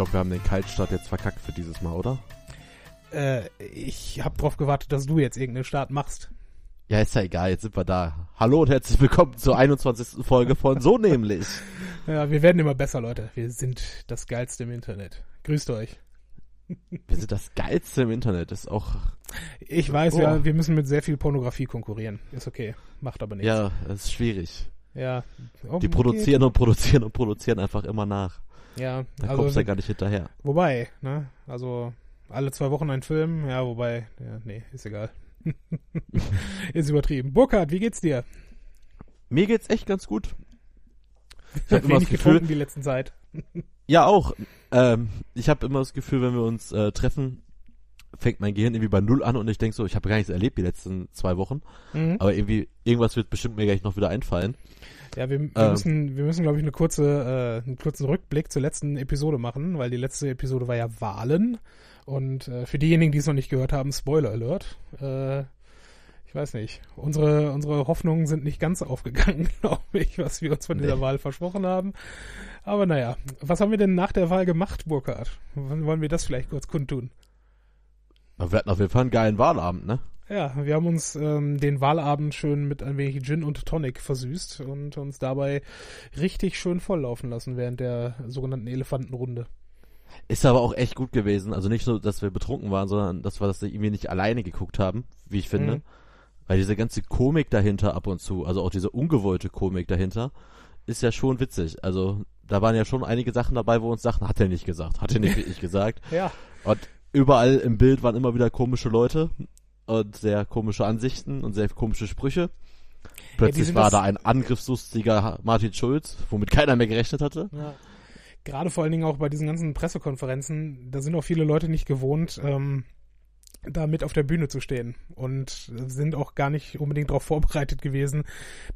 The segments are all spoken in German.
glaube, wir haben den Kaltstart jetzt verkackt für dieses Mal, oder? Äh, ich habe darauf gewartet, dass du jetzt irgendeinen Start machst. Ja, ist ja egal, jetzt sind wir da. Hallo und herzlich willkommen zur 21. Folge von So nämlich. Ja, wir werden immer besser, Leute. Wir sind das Geilste im Internet. Grüßt euch. Wir sind das Geilste im Internet, ist auch... Ich weiß Oh. ja, wir müssen mit sehr viel Pornografie konkurrieren. Ist okay. Macht aber nichts. Ja, ist schwierig. Ja. Oh, Die produzieren und produzieren und produzieren einfach immer nach. Ja, Da also, kommst du ja gar nicht hinterher. wobei, ne? Also, alle zwei Wochen ein Film. Ja, wobei, ja, nee, ist egal. ist übertrieben. Burkhard, wie geht's dir? Mir geht's echt ganz gut. Ich habe wenig Gefühl, getrunken die letzten Zeit. ja auch. Ähm, ich habe immer das Gefühl, wenn wir uns äh, treffen, fängt mein Gehirn irgendwie bei Null an und ich denk so, ich habe gar nichts erlebt die letzten zwei Wochen. Mhm. Aber irgendwie, irgendwas wird bestimmt mir gleich noch wieder einfallen. Ja, wir, wir Ähm. müssen, wir müssen, glaube ich, eine kurze, äh, einen kurzen Rückblick zur letzten Episode machen, weil die letzte Episode war ja Wahlen. Und äh, für diejenigen, die es noch nicht gehört haben, Spoiler Alert. Äh, ich weiß nicht. Unsere, unsere Hoffnungen sind nicht ganz aufgegangen, glaube ich, was wir uns von dieser Nee. Wahl versprochen haben. Aber naja, was haben wir denn nach der Wahl gemacht, Burkhard? Wann wollen wir das vielleicht kurz kundtun? Aber wir hatten auf jeden Fall einen geilen Wahlabend, ne? Ja, wir haben uns ähm, den Wahlabend schön mit ein wenig Gin und Tonic versüßt und uns dabei richtig schön volllaufen lassen während der sogenannten Elefantenrunde. Ist aber auch echt gut gewesen. Also nicht nur, dass wir betrunken waren, sondern dass wir das irgendwie nicht alleine geguckt haben, wie ich finde. Mhm. Weil diese ganze Komik dahinter ab und zu, also auch diese ungewollte Komik dahinter, ist ja schon witzig. Also da waren ja schon einige Sachen dabei, wo uns sagten, hat er nicht gesagt, hat er nicht wirklich gesagt. Ja, Und überall im Bild waren immer wieder komische Leute und sehr komische Ansichten und sehr komische Sprüche. Plötzlich sind war da ein angriffslustiger Martin Schulz, womit keiner mehr gerechnet hatte. ja. Gerade vor allen Dingen auch bei diesen ganzen Pressekonferenzen, da sind auch viele Leute nicht gewohnt, ähm, da mit auf der Bühne zu stehen und sind auch gar nicht unbedingt darauf vorbereitet gewesen,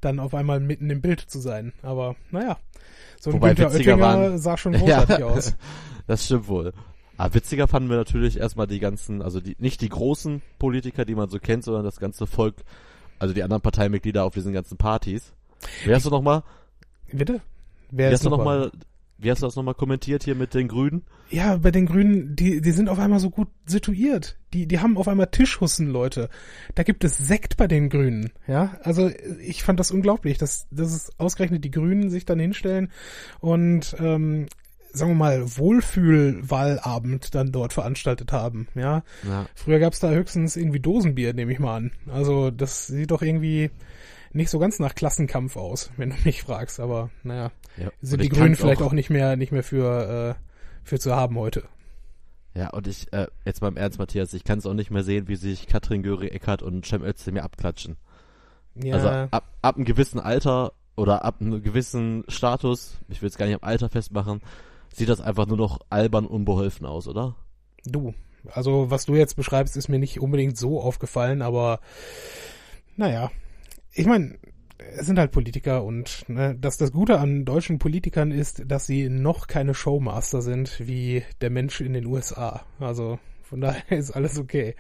dann auf einmal mitten im Bild zu sein. Aber naja, so ein Wobei Günther Oettinger waren- sah schon großartig aus. das stimmt wohl. Aber witziger fanden wir natürlich erstmal die ganzen, also die, nicht die großen Politiker, die man so kennt, sondern das ganze Volk, also die anderen Parteimitglieder auf diesen ganzen Partys. Wie hast du nochmal, Bitte? Wer hast du noch nochmal, wie hast du das nochmal kommentiert hier mit den Grünen? Ja, bei den Grünen, die, die sind auf einmal so gut situiert. Die, die haben auf einmal Tischhussen, Leute. Da gibt es Sekt bei den Grünen. Ja, also ich fand das unglaublich, dass, dass es ausgerechnet die Grünen sich dann hinstellen und, ähm, sagen wir mal, Wohlfühlwahlabend dann dort veranstaltet haben. Ja, Ja. früher gab's da höchstens irgendwie Dosenbier, nehme ich mal an. Also das sieht doch irgendwie nicht so ganz nach Klassenkampf aus, wenn du mich fragst. Aber naja, ja. sind die Grünen vielleicht auch, nicht mehr nicht mehr für äh, für zu haben heute. Ja, und ich, äh, jetzt mal im Ernst, Matthias, ich kann es auch nicht mehr sehen, wie sich Katrin Göring Eckert und Cem Özdemir abklatschen. Ja, Also ab, ab einem gewissen Alter oder ab einem gewissen Status, ich will es gar nicht am Alter festmachen, sieht das einfach nur noch albern unbeholfen aus, oder? du. Also was du jetzt beschreibst, ist mir nicht unbedingt so aufgefallen, aber naja, ich meine, es sind halt Politiker und ne, dass das Gute an deutschen Politikern ist, dass sie noch keine Showmaster sind wie der Mensch in den USA. Also von daher ist alles okay.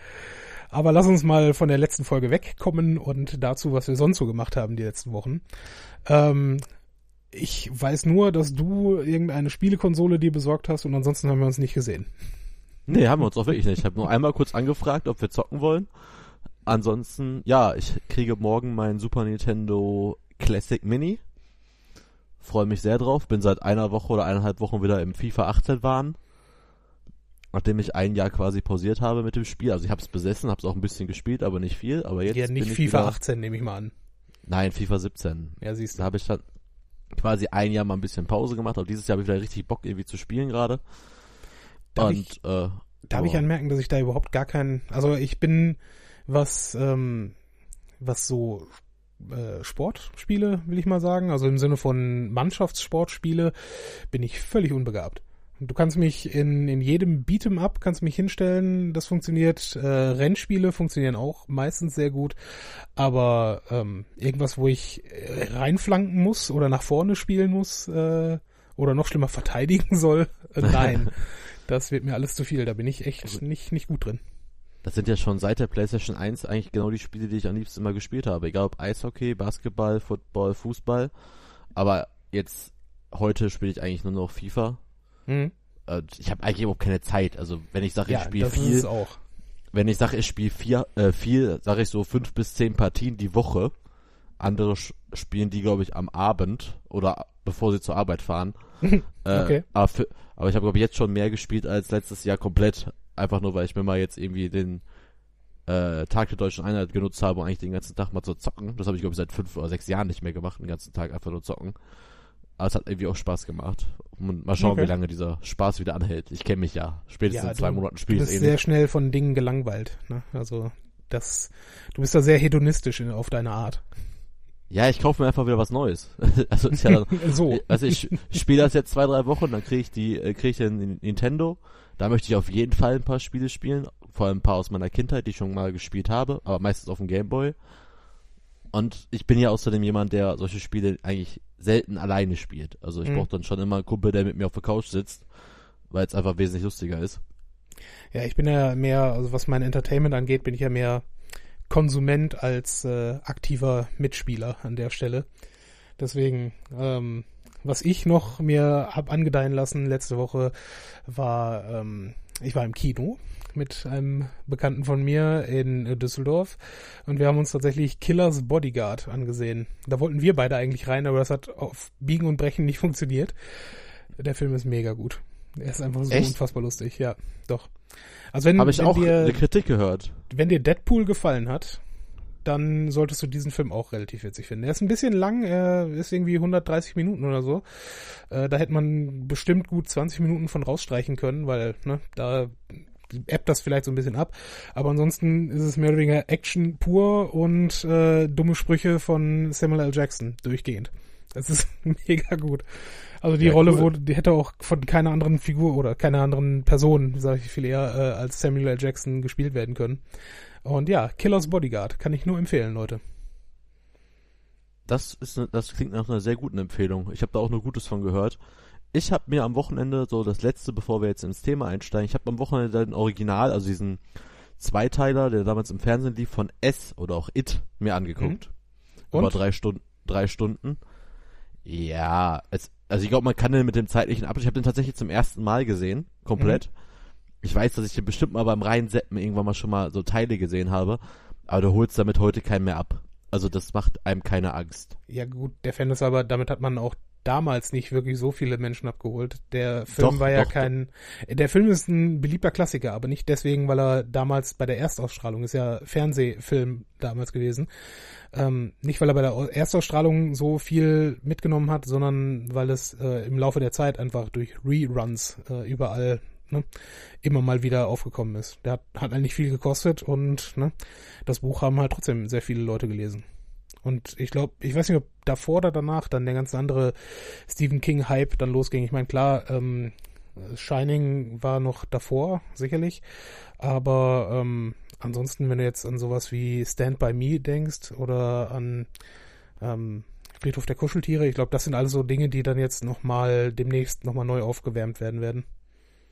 Aber lass uns mal von der letzten Folge wegkommen und dazu, was wir sonst so gemacht haben die letzten Wochen. Ähm, ich weiß nur, dass du irgendeine Spielekonsole dir besorgt hast und ansonsten haben wir uns nicht gesehen. Nee, haben wir uns auch wirklich nicht. Ich habe nur einmal kurz angefragt, ob wir zocken wollen. Ansonsten, ja, ich kriege morgen mein Super Nintendo Classic Mini. Freue mich sehr drauf. Bin seit einer Woche oder eineinhalb Wochen wieder im FIFA 18 waren. Nachdem ich ein Jahr quasi pausiert habe mit dem Spiel. Also ich habe es besessen, habe es auch ein bisschen gespielt, aber nicht viel. Aber jetzt ja, nicht bin ich FIFA wieder, 18, nehme ich mal an. Nein, FIFA 17. Ja, siehst Da du. habe ich dann quasi ein Jahr mal ein bisschen Pause gemacht. Aber dieses Jahr habe ich wieder richtig Bock irgendwie zu spielen gerade. Darf Und ich- äh, Darf ich aber- anmerken, dass ich da überhaupt gar keinen, also ich bin, was, ähm, was so äh, Sportspiele, will ich mal sagen, also im Sinne von Mannschaftssportspiele, bin ich völlig unbegabt. Du kannst mich in, in jedem Beat'em Up kannst mich hinstellen, das funktioniert. Äh, Rennspiele funktionieren auch meistens sehr gut, aber ähm, irgendwas, wo ich äh, reinflanken muss oder nach vorne spielen muss äh, oder noch schlimmer verteidigen soll, äh, nein, das wird mir alles zu viel. Da bin ich echt Also nicht nicht gut drin. Das sind ja schon seit der PlayStation 1 eigentlich genau die Spiele, die ich am liebsten immer gespielt habe. Egal ob Eishockey, Basketball, Football, Fußball. Aber jetzt, heute spiele ich eigentlich nur noch FIFA. Mhm. äh, ich habe eigentlich überhaupt keine Zeit. Also wenn ich sage, ich Ja, spiele viel, wenn ich sage, ich spiele vier, äh, viel, sage ich so fünf bis zehn Partien die Woche. Andere spielen die, glaube ich, am Abend oder bevor sie zur Arbeit fahren. äh, Okay. aber, für, aber ich habe, glaube ich, jetzt schon mehr gespielt als letztes Jahr komplett. Einfach nur, weil ich mir mal jetzt irgendwie den äh, Tag der deutschen Einheit genutzt habe, um eigentlich den ganzen Tag mal zu zocken. Das habe ich, glaube ich, seit fünf oder sechs Jahren nicht mehr gemacht, den ganzen Tag einfach nur zocken. Aber es hat irgendwie auch Spaß gemacht. Und mal schauen, Okay. wie lange dieser Spaß wieder anhält. Ich kenne mich ja. Spätestens Ja, in zwei Monaten spiele ich es eh sehr schnell von Dingen gelangweilt. Ne? Also das, du bist da sehr hedonistisch in, auf deine Art. Ja, ich kaufe mir einfach wieder was Neues. also ist ja so. Also ich, ich spiele das jetzt zwei, drei Wochen, dann kriege ich die, äh, kriege ich den Nintendo. Da möchte ich auf jeden Fall ein paar Spiele spielen, vor allem ein paar aus meiner Kindheit, die ich schon mal gespielt habe, aber meistens auf dem Gameboy. Und ich bin ja außerdem jemand, der solche Spiele eigentlich selten alleine spielt. Also ich Mhm. brauche dann schon immer einen Kumpel, der mit mir auf der Couch sitzt, weil es einfach wesentlich lustiger ist. Ja, ich bin ja mehr, also was mein Entertainment angeht, bin ich ja mehr Konsument als äh, aktiver Mitspieler an der Stelle. Deswegen, ähm, was ich noch mir hab angedeihen lassen letzte Woche war, ähm, ich war im Kino mit einem Bekannten von mir in äh, Düsseldorf und wir haben uns tatsächlich Killers Bodyguard angesehen. Da wollten wir beide eigentlich rein, aber das hat auf Biegen und Brechen nicht funktioniert. Der Film ist mega gut. Er ist einfach so Echt? unfassbar lustig, ja, doch. Also wenn, Habe ich wenn auch dir eine Kritik gehört. wenn dir Deadpool gefallen hat, dann solltest du diesen Film auch relativ witzig finden. Er ist ein bisschen lang, er ist irgendwie 130 Minuten oder so. Äh, da hätte man bestimmt gut 20 Minuten von rausstreichen können, weil ne, da ebbt das vielleicht so ein bisschen ab. Aber ansonsten ist es mehr oder weniger Action pur und äh, dumme Sprüche von Samuel L. Jackson durchgehend. Das ist mega gut. Also die Ja, Rolle cool. wurde, die hätte auch von keiner anderen Figur oder keiner anderen Person, sage ich viel eher, äh, als Samuel L. Jackson gespielt werden können. Und ja, Killers Bodyguard kann ich nur empfehlen, Leute. Das ist ne, das klingt nach einer sehr guten Empfehlung. Ich habe da auch nur Gutes von gehört. Ich habe mir am Wochenende so das letzte, bevor wir jetzt ins Thema einsteigen, ich habe am Wochenende den Original, also diesen Zweiteiler, der damals im Fernsehen lief, von S oder auch It mir angeguckt. Und? Über drei Stunden. Drei Stunden. Ja, es, also ich glaube, man kann den mit dem zeitlichen Abschnitt. Ich habe den tatsächlich zum ersten Mal gesehen, komplett. Ich weiß, dass ich den bestimmt mal beim Reinseppen irgendwann mal schon mal so Teile gesehen habe, aber du holst damit heute keinen mehr ab. Also das macht einem keine Angst. Ja gut, der Fan ist aber, damit hat man auch damals nicht wirklich so viele Menschen abgeholt. Der Film Doch, war ja doch, kein, der Film ist ein beliebter Klassiker, aber nicht deswegen, weil er damals bei der Erstausstrahlung, ist ja Fernsehfilm damals gewesen, ähm, nicht weil er bei der Erstausstrahlung so viel mitgenommen hat, sondern weil es äh, im Laufe der Zeit einfach durch Reruns äh, überall ne, immer mal wieder aufgekommen ist. Der hat, hat eigentlich viel gekostet und ne, das Buch haben halt trotzdem sehr viele Leute gelesen. Und ich glaube, ich weiß nicht, ob davor oder danach dann der ganz andere Stephen King-Hype dann losging. Ich meine, klar, ähm, Shining war noch davor, sicherlich. Aber ähm, ansonsten, wenn du jetzt an sowas wie Stand By Me denkst oder an ähm, Friedhof der Kuscheltiere, ich glaube, das sind alles so Dinge, die dann jetzt nochmal demnächst nochmal neu aufgewärmt werden werden.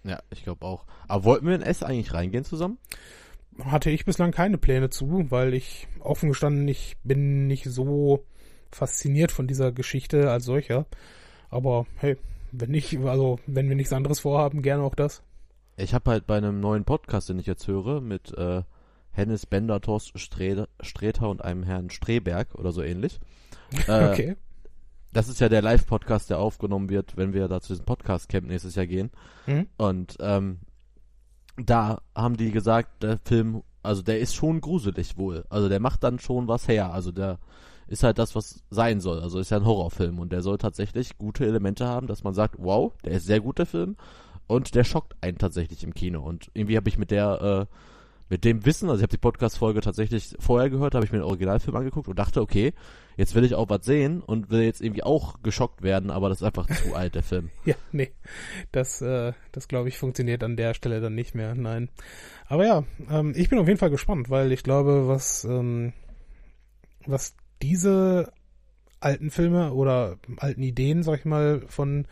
Ja, ich glaube auch. Aber wollten wir in S eigentlich reingehen zusammen? Hatte ich bislang keine Pläne zu, weil ich offen gestanden, ich bin nicht so fasziniert von dieser Geschichte als solcher. Aber hey, wenn nicht, also wenn wir nichts anderes vorhaben, gerne auch das. Ich habe halt bei einem neuen Podcast, den ich jetzt höre, mit äh, Hennes Bender, Thorsten Strede, Sträter und einem Herrn Streberg oder so ähnlich. Äh, okay. Das ist ja der Live-Podcast, der aufgenommen wird, wenn wir da zu diesem Podcast-Camp nächstes Jahr gehen. Mhm. Und ähm, da haben die gesagt, der Film, also der ist schon gruselig wohl. Also der macht dann schon was her. Also der ist halt das, was sein soll. Also ist ja ein Horrorfilm und der soll tatsächlich gute Elemente haben, dass man sagt, wow, der ist sehr gut, der Film. Und der schockt einen tatsächlich im Kino. Und irgendwie habe ich mit der, äh, mit dem Wissen, also ich habe die Podcast-Folge tatsächlich vorher gehört, habe ich mir den Originalfilm angeguckt und dachte, okay, jetzt will ich auch was sehen und will jetzt irgendwie auch geschockt werden, aber das ist einfach zu alt, der Film. Ja, nee. Das, äh, das glaube ich, funktioniert an der Stelle dann nicht mehr. Nein. Aber ja, ähm, ich bin auf jeden Fall gespannt, weil ich glaube, was, ähm, was diese alten Filme oder alten Ideen, sag ich mal, von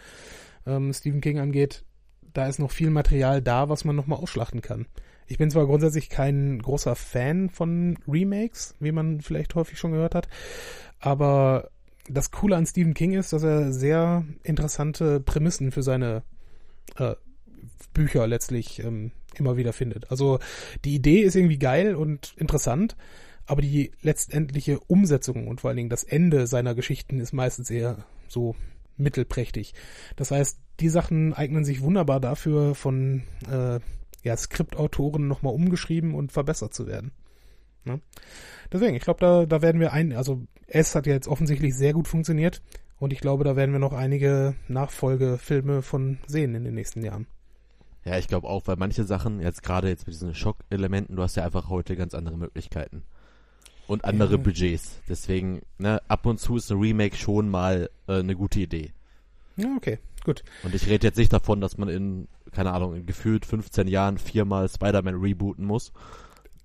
ähm, Stephen King angeht, da ist noch viel Material da, was man nochmal ausschlachten kann. Ich bin zwar grundsätzlich kein großer Fan von Remakes, wie man vielleicht häufig schon gehört hat, aber das Coole an Stephen King ist, dass er sehr interessante Prämissen für seine äh, Bücher letztlich ähm, immer wieder findet. Also die Idee ist irgendwie geil und interessant, aber die letztendliche Umsetzung und vor allen Dingen das Ende seiner Geschichten ist meistens eher so mittelprächtig. Das heißt, die Sachen eignen sich wunderbar dafür, von äh, ja, Skriptautoren nochmal umgeschrieben und verbessert zu werden. Ne? Deswegen, ich glaube, da, da werden wir ein, also S hat ja jetzt offensichtlich sehr gut funktioniert und ich glaube, da werden wir noch einige Nachfolgefilme von sehen in den nächsten Jahren. Ja, ich glaube auch, weil manche Sachen, jetzt gerade jetzt mit diesen Schockelementen, du hast ja einfach heute ganz andere Möglichkeiten. Und andere ja. Budgets. Deswegen, ne, ab und zu ist ein Remake schon mal äh, eine gute Idee. Ja, okay, gut. Und ich rede jetzt nicht davon, dass man in, keine Ahnung, gefühlt 15 Jahren viermal Spider-Man rebooten muss.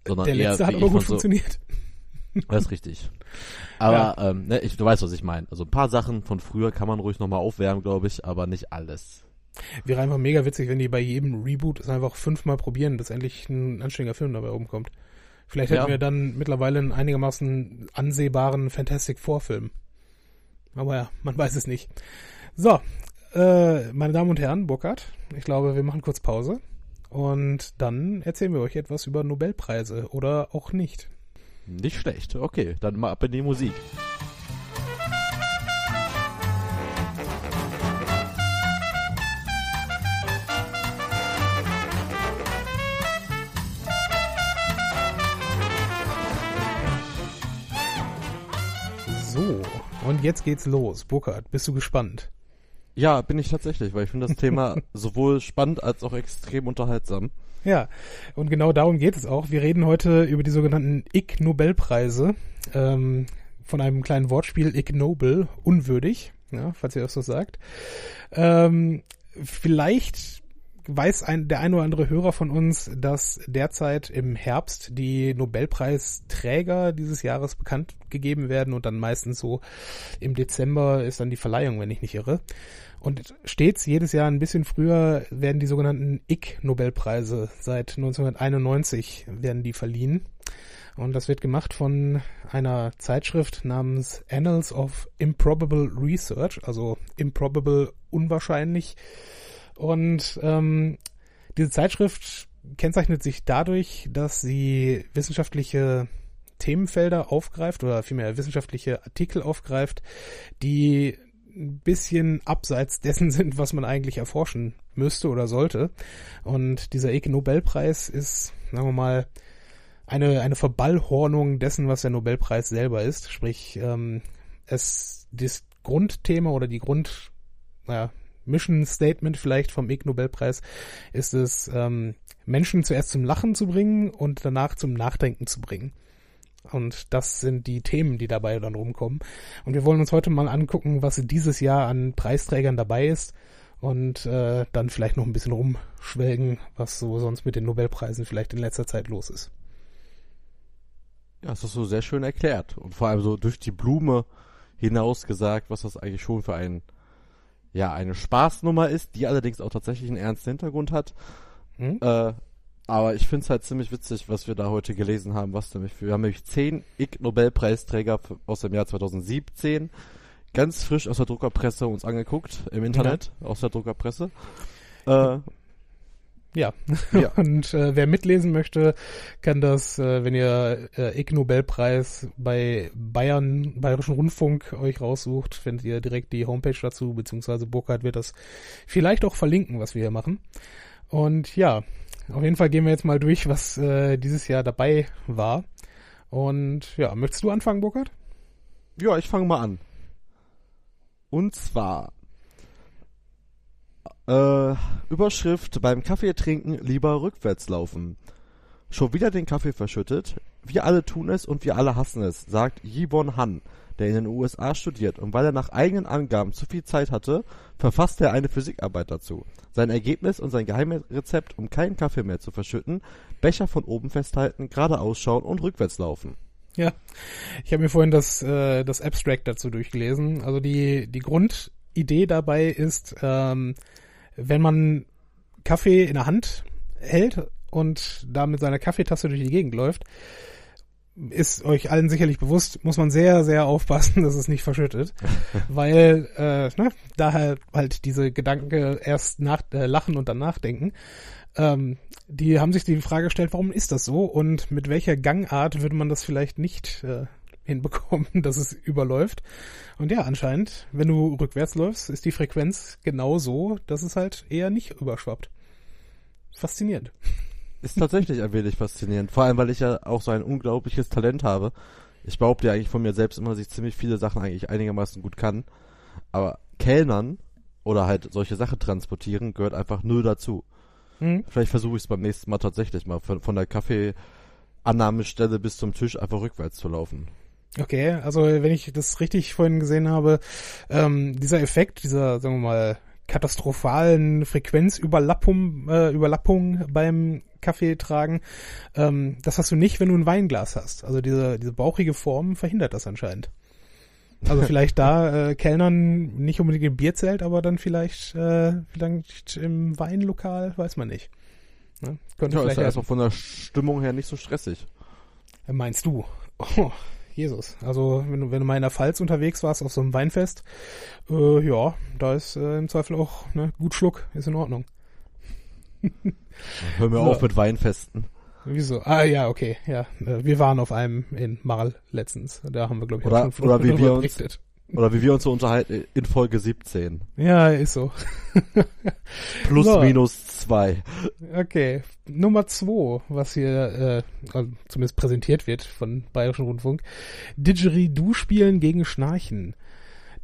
Sondern Der letzte eher, hat aber gut so, funktioniert. Das ist richtig. Aber ja. ähm, ne, ich, du weißt, was ich meine. Also ein paar Sachen von früher kann man ruhig nochmal aufwärmen, glaube ich, aber nicht alles. Wäre einfach mega witzig, wenn die bei jedem Reboot es einfach fünfmal probieren, dass endlich ein anständiger Film dabei rumkommt. Vielleicht hätten ja. wir dann mittlerweile einen einigermaßen ansehbaren Fantastic Four-Film. Aber ja, man weiß es nicht. So, äh, meine Damen und Herren, Burkhard, ich glaube, wir machen kurz Pause. Und dann erzählen wir euch etwas über Nobelpreise oder auch nicht. Nicht schlecht. Okay, dann mal ab in die Musik. So, und jetzt geht's los. Burkhard, bist du gespannt? Ja, bin ich tatsächlich, weil ich finde das Thema sowohl spannend als auch extrem unterhaltsam. Ja, und genau darum geht es auch. Wir reden heute über die sogenannten Ig Nobelpreise. Ähm, von einem kleinen Wortspiel Ig Nobel, unwürdig, ja, falls ihr das so sagt. Ähm, vielleicht weiß ein, der ein oder andere Hörer von uns, dass derzeit im Herbst die Nobelpreisträger dieses Jahres bekannt gegeben werden und dann meistens so im Dezember ist dann die Verleihung, wenn ich nicht irre. Und stets jedes Jahr ein bisschen früher werden die sogenannten Ig-Nobelpreise seit 1991 werden die verliehen. Und das wird gemacht von einer Zeitschrift namens Annals of Improbable Research, also improbable unwahrscheinlich. Und ähm, diese Zeitschrift kennzeichnet sich dadurch, dass sie wissenschaftliche Themenfelder aufgreift oder vielmehr wissenschaftliche Artikel aufgreift, die ein bisschen abseits dessen sind, was man eigentlich erforschen müsste oder sollte. Und dieser Ig Nobelpreis ist, sagen wir mal, eine, eine Verballhornung dessen, was der Nobelpreis selber ist. Sprich, ähm, es, das Grundthema oder die Grund, naja, Mission Statement vielleicht vom Ig Nobelpreis ist es, ähm, Menschen zuerst zum Lachen zu bringen und danach zum Nachdenken zu bringen. Und das sind die Themen, die dabei dann rumkommen. Und wir wollen uns heute mal angucken, was dieses Jahr an Preisträgern dabei ist und äh, dann vielleicht noch ein bisschen rumschwelgen, was so sonst mit den Nobelpreisen vielleicht in letzter Zeit los ist. Ja, das hast du sehr schön erklärt und vor allem so durch die Blume hinaus gesagt, was das eigentlich schon für ein ja eine Spaßnummer ist, die allerdings auch tatsächlich einen ernsten Hintergrund hat. Hm? Äh, aber ich finde es halt ziemlich witzig, was wir da heute gelesen haben, was nämlich für, wir haben nämlich zehn Ig Nobelpreisträger aus dem Jahr 2017 ganz frisch aus der Druckerpresse uns angeguckt, im Internet, ja. aus der Druckerpresse. Äh, ja. ja. Und äh, wer mitlesen möchte, kann das, äh, wenn ihr äh, Ig Nobelpreis bei Bayern, Bayerischen Rundfunk euch raussucht, findet ihr direkt die Homepage dazu, beziehungsweise Burkhard wird das vielleicht auch verlinken, was wir hier machen. Und ja, auf jeden Fall gehen wir jetzt mal durch, was äh, dieses Jahr dabei war. Und ja, möchtest du anfangen, Burkhard? Ja, ich fange mal an. Und zwar äh, Überschrift beim Kaffee trinken lieber rückwärts laufen. Schon wieder den Kaffee verschüttet. Wir alle tun es und wir alle hassen es, sagt Yvonne Han der in den USA studiert und weil er nach eigenen Angaben zu viel Zeit hatte, verfasste er eine Physikarbeit dazu. Sein Ergebnis und sein Geheimrezept, um keinen Kaffee mehr zu verschütten, Becher von oben festhalten, gerade ausschauen und rückwärts laufen. Ja, ich habe mir vorhin das, äh, das Abstract dazu durchgelesen. Also die, die Grundidee dabei ist, ähm, wenn man Kaffee in der Hand hält und da mit seiner Kaffeetasse durch die Gegend läuft, ist euch allen sicherlich bewusst, muss man sehr, sehr aufpassen, dass es nicht verschüttet, weil äh, ne, daher halt diese Gedanken erst nach äh, lachen und dann nachdenken. Ähm, die haben sich die Frage gestellt, warum ist das so und mit welcher Gangart würde man das vielleicht nicht äh, hinbekommen, dass es überläuft. Und ja, anscheinend, wenn du rückwärts läufst, ist die Frequenz genau so, dass es halt eher nicht überschwappt. Faszinierend. Ist tatsächlich ein wenig faszinierend. Vor allem, weil ich ja auch so ein unglaubliches Talent habe. Ich behaupte ja eigentlich von mir selbst immer, dass ich ziemlich viele Sachen eigentlich einigermaßen gut kann. Aber Kellnern oder halt solche Sachen transportieren gehört einfach null dazu. Hm. Vielleicht versuche ich es beim nächsten Mal tatsächlich mal von, von der Kaffeeannahmestelle bis zum Tisch einfach rückwärts zu laufen. Okay, also wenn ich das richtig vorhin gesehen habe, ähm, dieser Effekt, dieser, sagen wir mal, katastrophalen Frequenzüberlappung äh, Überlappung beim Kaffee tragen, ähm, das hast du nicht, wenn du ein Weinglas hast. Also diese, diese bauchige Form verhindert das anscheinend. Also vielleicht da äh, Kellnern nicht unbedingt im Bierzelt, aber dann vielleicht, äh, vielleicht im Weinlokal, weiß man nicht. Ne? Könnte ja, vielleicht ist ja erstmal von der Stimmung her nicht so stressig. Meinst du? Oh, Jesus. Also wenn du, wenn du mal in der Pfalz unterwegs warst auf so einem Weinfest, äh, ja, da ist äh, im Zweifel auch ne, gut Schluck, ist in Ordnung. Hör mir so. auf mit Weinfesten. Wieso? Ah ja, okay, ja. Äh, wir waren auf einem in Marl letztens. Da haben wir, glaube ich, oder, auch schon oder wie wir uns, Oder wie wir uns so unterhalten in Folge 17. Ja, ist so. Plus so. minus zwei. Okay. Nummer zwei, was hier äh, zumindest präsentiert wird von Bayerischen Rundfunk. Didgeridoo spielen gegen Schnarchen.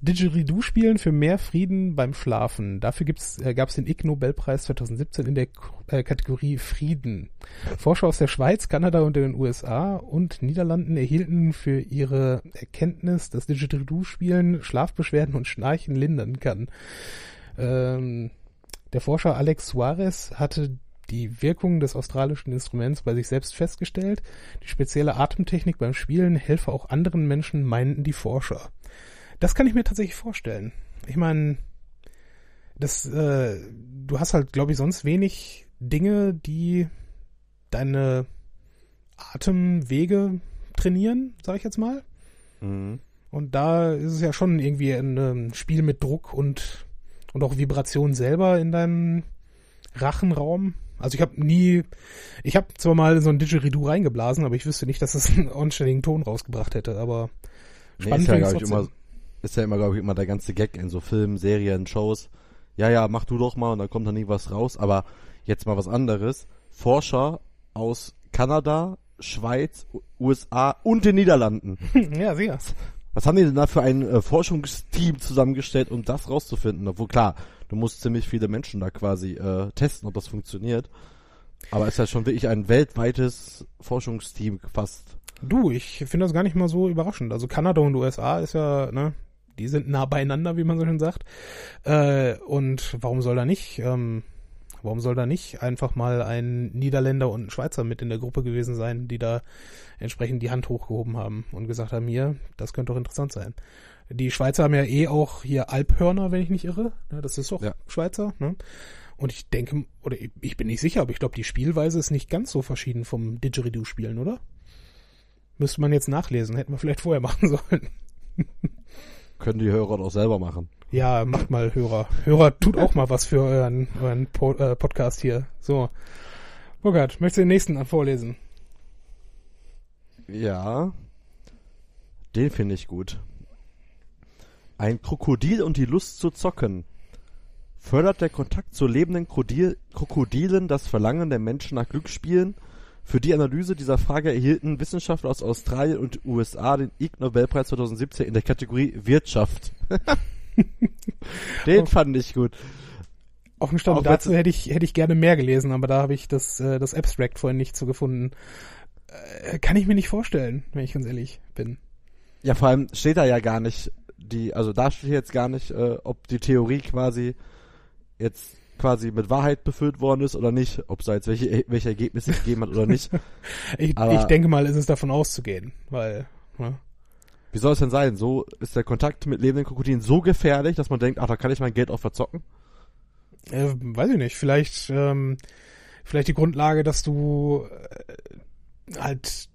Didgeridoo spielen für mehr Frieden beim Schlafen. Dafür gibt's, äh, gab es den Ig Nobelpreis 2017 in der äh, Kategorie Frieden. Forscher aus der Schweiz, Kanada und den USA und Niederlanden erhielten für ihre Erkenntnis, dass Didgeridoo spielen Schlafbeschwerden und Schnarchen lindern kann. Ähm, der Forscher Alex Suarez hatte die Wirkung des australischen Instruments bei sich selbst festgestellt. Die spezielle Atemtechnik beim Spielen helfe auch anderen Menschen, meinten die Forscher. Das kann ich mir tatsächlich vorstellen. Ich meine, das, äh, du hast halt, glaube ich, sonst wenig Dinge, die deine Atemwege trainieren, sage ich jetzt mal. Mhm. Und da ist es ja schon irgendwie ein, ein Spiel mit Druck und und auch Vibration selber in deinem Rachenraum. Also ich habe nie, ich habe zwar mal so ein Didgeridoo reingeblasen, aber ich wüsste nicht, dass es einen anständigen Ton rausgebracht hätte. Aber spannend nee, ist ja, ich, immer, ist ja immer, glaube ich, immer der ganze Gag in so Filmen, Serien, Shows. Ja, ja, mach du doch mal und dann kommt da nie was raus. Aber jetzt mal was anderes. Forscher aus Kanada, Schweiz, USA und den Niederlanden. ja, sicher. Was haben die denn da für ein äh, Forschungsteam zusammengestellt, um das rauszufinden? Obwohl klar, du musst ziemlich viele Menschen da quasi äh, testen, ob das funktioniert. Aber es ist ja schon wirklich ein weltweites Forschungsteam fast. Du, ich finde das gar nicht mal so überraschend. Also Kanada und USA ist ja, ne, die sind nah beieinander, wie man so schön sagt. Äh, und warum soll da nicht? Ähm, Warum soll da nicht einfach mal ein Niederländer und ein Schweizer mit in der Gruppe gewesen sein, die da entsprechend die Hand hochgehoben haben und gesagt haben, hier, das könnte doch interessant sein. Die Schweizer haben ja eh auch hier Alphörner, wenn ich nicht irre. Das ist doch ja. Schweizer. Ne? Und ich denke, oder ich bin nicht sicher, aber ich glaube, die Spielweise ist nicht ganz so verschieden vom Didgeridoo-Spielen, oder? Müsste man jetzt nachlesen, hätten wir vielleicht vorher machen sollen. Können die Hörer doch selber machen. Ja, macht mal Hörer. Hörer, tut auch mal was für euren, euren po äh, Podcast hier. So. Burkhard, möchtest du den nächsten vorlesen? Ja. Den finde ich gut. Ein Krokodil und die Lust zu zocken. Fördert der Kontakt zu lebenden Krokodil Krokodilen das Verlangen der Menschen nach Glücksspielen? Für die Analyse dieser Frage erhielten Wissenschaftler aus Australien und USA den Ig Nobelpreis 2017 in der Kategorie Wirtschaft. Den fand ich gut. Auf dem Stand dazu hätte ich, hätte ich gerne mehr gelesen, aber da habe ich das, äh, das Abstract vorhin nicht so gefunden. Äh, kann ich mir nicht vorstellen, wenn ich ganz ehrlich bin. Ja, vor allem steht da ja gar nicht die, also da steht jetzt gar nicht, äh, ob die Theorie quasi jetzt quasi mit Wahrheit befüllt worden ist oder nicht, ob es da jetzt welche, welche Ergebnisse gegeben hat oder nicht. ich, ich denke mal, ist es davon auszugehen, weil, ja. Wie soll es denn sein? So ist der Kontakt mit lebenden Krokodilen so gefährlich, dass man denkt, ach, da kann ich mein Geld auch verzocken? Äh, weiß ich nicht. Vielleicht, ähm, vielleicht die Grundlage, dass du äh, halt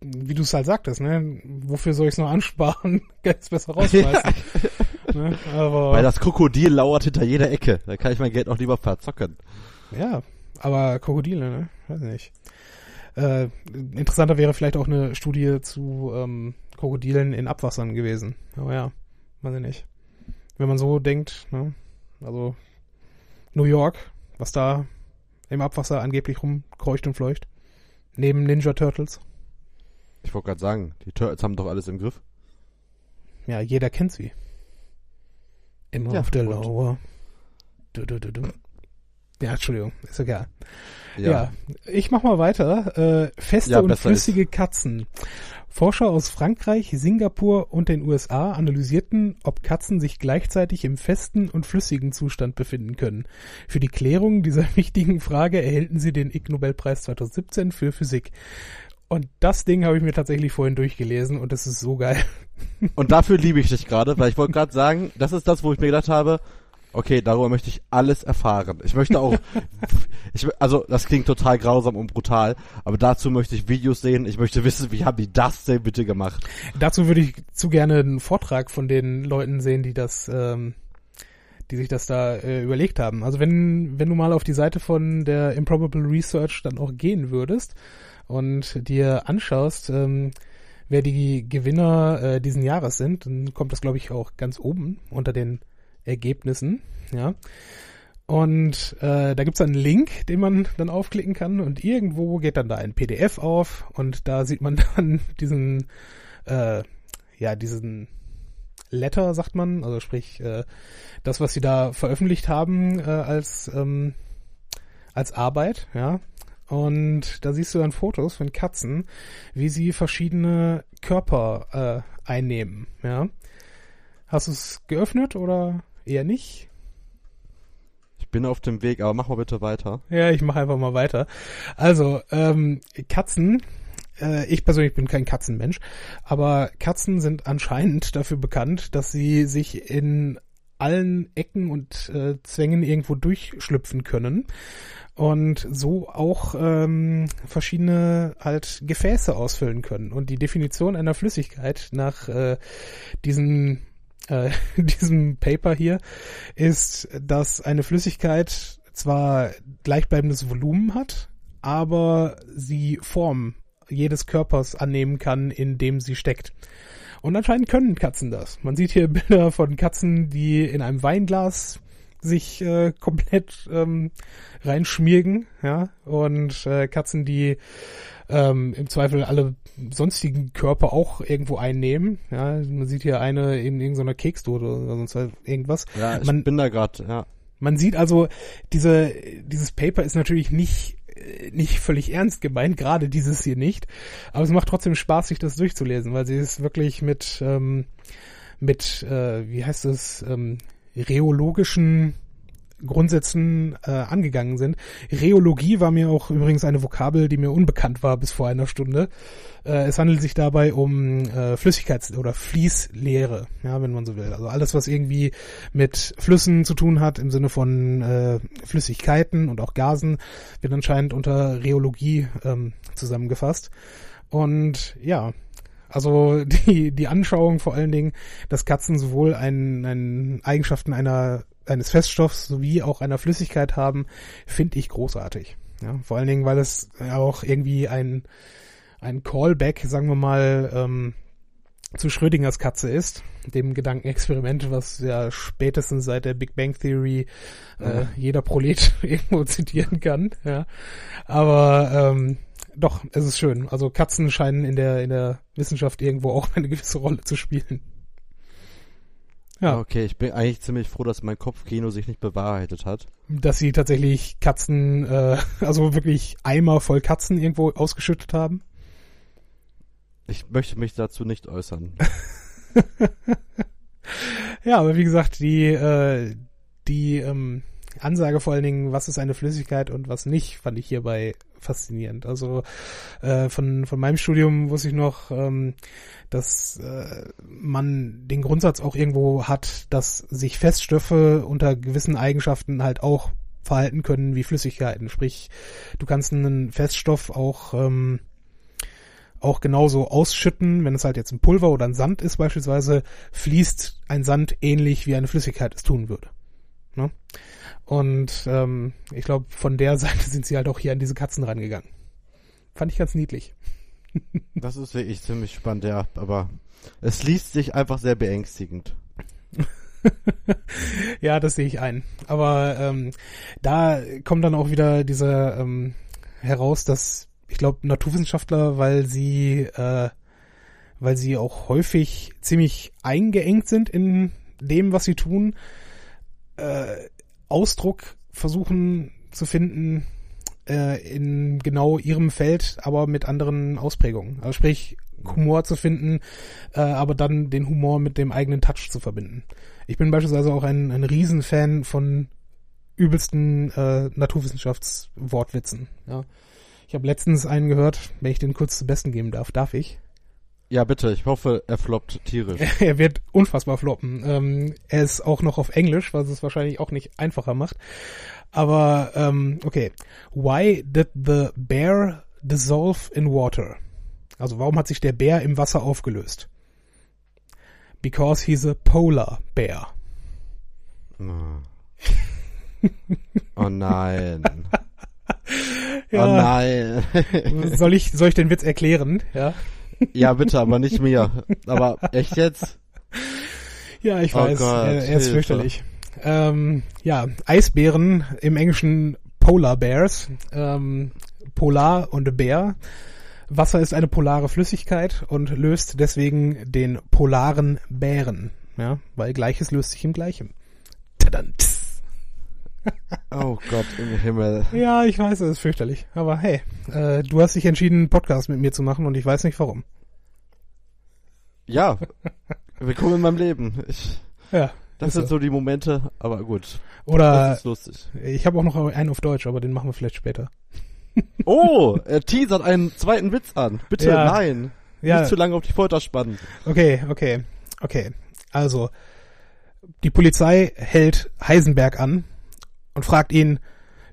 wie du es halt sagtest, ne? Wofür soll ich es noch ansparen? Ganz besser rausschmeißen. ne? Aber, Weil das Krokodil lauert hinter jeder Ecke. Da kann ich mein Geld auch lieber verzocken. ja, aber Krokodile, ne? Weiß nicht. Äh, interessanter wäre vielleicht auch eine Studie zu ähm, Krokodilen in Abwassern gewesen. Aber ja, weiß ich nicht. Wenn man so denkt, ne? Also New York, was da im Abwasser angeblich rumkreucht und fleucht. Neben Ninja Turtles. Ich wollte gerade sagen, die Turtles haben doch alles im Griff. Ja, jeder kennt sie. Immer Ja, auf der Lauer. Du, du, du, du. Ja, Entschuldigung, ist egal. Ja, ich mach mal weiter. Äh, feste Ja, und flüssige Katzen. Forscher aus Frankreich, Singapur und den USA analysierten, ob Katzen sich gleichzeitig im festen und flüssigen Zustand befinden können. Für die Klärung dieser wichtigen Frage erhielten sie den Ig Nobelpreis 2017 für Physik. Und das Ding habe ich mir tatsächlich vorhin durchgelesen und das ist so geil. Und dafür liebe ich dich gerade, weil ich wollte gerade sagen, das ist das, wo ich mir gedacht habe, okay, darüber möchte ich alles erfahren. Ich möchte auch, ich, also das klingt total grausam und brutal, aber dazu möchte ich Videos sehen. Ich möchte wissen, wie haben die das denn bitte gemacht? Dazu würde ich zu gerne einen Vortrag von den Leuten sehen, die das, ähm, die sich das da äh, überlegt haben. Also wenn, wenn du mal auf die Seite von der Improbable Research dann auch gehen würdest und dir anschaust, ähm, wer die Gewinner äh, diesen Jahres sind, dann kommt das, glaube ich, auch ganz oben unter den Ergebnissen, ja. Und äh, da gibt's einen Link, den man dann aufklicken kann und irgendwo geht dann da ein PDF auf und da sieht man dann diesen, äh, ja, diesen Letter, sagt man, also sprich äh, das, was sie da veröffentlicht haben äh, als ähm, als Arbeit, ja. Und da siehst du dann Fotos von Katzen, wie sie verschiedene Körper äh, einnehmen, ja. Hast du es geöffnet oder eher nicht? Ich bin auf dem Weg, aber mach mal bitte weiter. Ja, ich mache einfach mal weiter. Also, ähm, Katzen, äh, ich persönlich bin kein Katzenmensch, aber Katzen sind anscheinend dafür bekannt, dass sie sich in allen Ecken und äh, Zwängen irgendwo durchschlüpfen können und so auch ähm, verschiedene halt Gefäße ausfüllen können. Und die Definition einer Flüssigkeit nach äh, diesen äh, diesem Paper hier ist, dass eine Flüssigkeit zwar gleichbleibendes Volumen hat, aber sie Form jedes Körpers annehmen kann, in dem sie steckt. Und anscheinend können Katzen das. Man sieht hier Bilder von Katzen, die in einem Weinglas sich äh, komplett ähm, reinschmiegen, ja, und äh, Katzen, die ähm, im Zweifel alle sonstigen Körper auch irgendwo einnehmen. Ja, man sieht hier eine in irgendeiner Keksdose oder sonst halt irgendwas. Ja, ich Man- bin da gerade, ja. Man sieht also, diese, dieses Paper ist natürlich nicht, äh, nicht völlig ernst gemeint, gerade dieses hier nicht. Aber es macht trotzdem Spaß, sich das durchzulesen, weil sie ist wirklich mit, ähm, mit, äh, wie heißt es, ähm, rheologischen Grundsätzen äh, angegangen sind. Rheologie war mir auch übrigens eine Vokabel, die mir unbekannt war bis vor einer Stunde. Äh, es handelt sich dabei um äh, Flüssigkeits- oder Fließlehre, ja, wenn man so will. Also alles, was irgendwie mit Flüssen zu tun hat, im Sinne von äh, Flüssigkeiten und auch Gasen, wird anscheinend unter Rheologie ähm, zusammengefasst. Und ja, also die, die Anschauung vor allen Dingen, dass Katzen sowohl ein, ein Eigenschaften einer, eines Feststoffs sowie auch einer Flüssigkeit haben, finde ich großartig. Ja, vor allen Dingen, weil es ja auch irgendwie ein, ein Callback, sagen wir mal, ähm, zu Schrödingers Katze ist, dem Gedankenexperiment, was ja spätestens seit der Big Bang Theory äh, Ja. jeder Prolet irgendwo zitieren kann. Ja. Aber ähm, doch, es ist schön. Also Katzen scheinen in der in der Wissenschaft irgendwo auch eine gewisse Rolle zu spielen. Ja, Okay, ich bin eigentlich ziemlich froh, dass mein Kopfkino sich nicht bewahrheitet hat. dass sie tatsächlich Katzen, äh, also wirklich Eimer voll Katzen irgendwo ausgeschüttet haben. Ich möchte mich dazu nicht äußern. Ja, aber wie gesagt, die, äh, die ähm, Ansage vor allen Dingen, was ist eine Flüssigkeit und was nicht, fand ich hierbei faszinierend. Also äh, von, von meinem Studium wusste ich noch, ähm, dass äh, man den Grundsatz auch irgendwo hat, dass sich Feststoffe unter gewissen Eigenschaften halt auch verhalten können wie Flüssigkeiten. Sprich, du kannst einen Feststoff auch ähm, auch genauso ausschütten, wenn es halt jetzt ein Pulver oder ein Sand ist beispielsweise, fließt ein Sand ähnlich wie eine Flüssigkeit es tun würde. Ne? Und ähm, ich glaube, von der Seite sind sie halt auch hier an diese Katzen rangegangen. Fand ich ganz niedlich. Das ist wirklich ziemlich spannend, ja, aber es liest sich einfach sehr beängstigend. ja, das sehe ich ein. Aber ähm, da kommt dann auch wieder dieser ähm, heraus, dass ich glaube Naturwissenschaftler, weil sie äh, weil sie auch häufig ziemlich eingeengt sind in dem, was sie tun, äh, Ausdruck versuchen zu finden äh, in genau ihrem Feld, aber mit anderen Ausprägungen. Also sprich Humor zu finden, äh, aber dann den Humor mit dem eigenen Touch zu verbinden. Ich bin beispielsweise auch ein, ein Riesenfan von übelsten äh, Naturwissenschaftswortwitzen. Ja. Ich habe letztens einen gehört, wenn ich den kurz zu besten geben darf. Darf ich? Ja, bitte. Ich hoffe, er floppt tierisch. er wird unfassbar floppen. Ähm, er ist auch noch auf Englisch, was es wahrscheinlich auch nicht einfacher macht. Aber ähm, okay. Why did the bear dissolve in water? Also warum hat sich der Bär im Wasser aufgelöst? Because he's a polar bear. Oh, oh nein. ja. Oh nein. soll ich soll ich den Witz erklären? Ja. Ja, bitte, aber nicht mir. Aber echt jetzt? Ja, ich weiß. Oh Gott, er, er ist fürchterlich. Ähm, ja, Eisbären im Englischen Polar Bears. Ähm, Polar und Bär Wasser ist eine polare Flüssigkeit und löst deswegen den polaren Bären. Ja, weil Gleiches löst sich im Gleichen. Oh Gott im Himmel. Ja, ich weiß, es ist fürchterlich. Aber hey, äh, du hast dich entschieden, einen Podcast mit mir zu machen und ich weiß nicht warum. Ja, willkommen in meinem Leben. Ich, ja, das sind so. so die Momente, aber gut. Oder das ist lustig. Ich habe auch noch einen auf Deutsch, aber den machen wir vielleicht später. Oh, er teasert einen zweiten Witz an. Bitte, ja. nein. Ja. Nicht zu lange auf die Folter spannen. Okay, okay, okay. Also, die Polizei hält Heisenberg an und fragt ihn,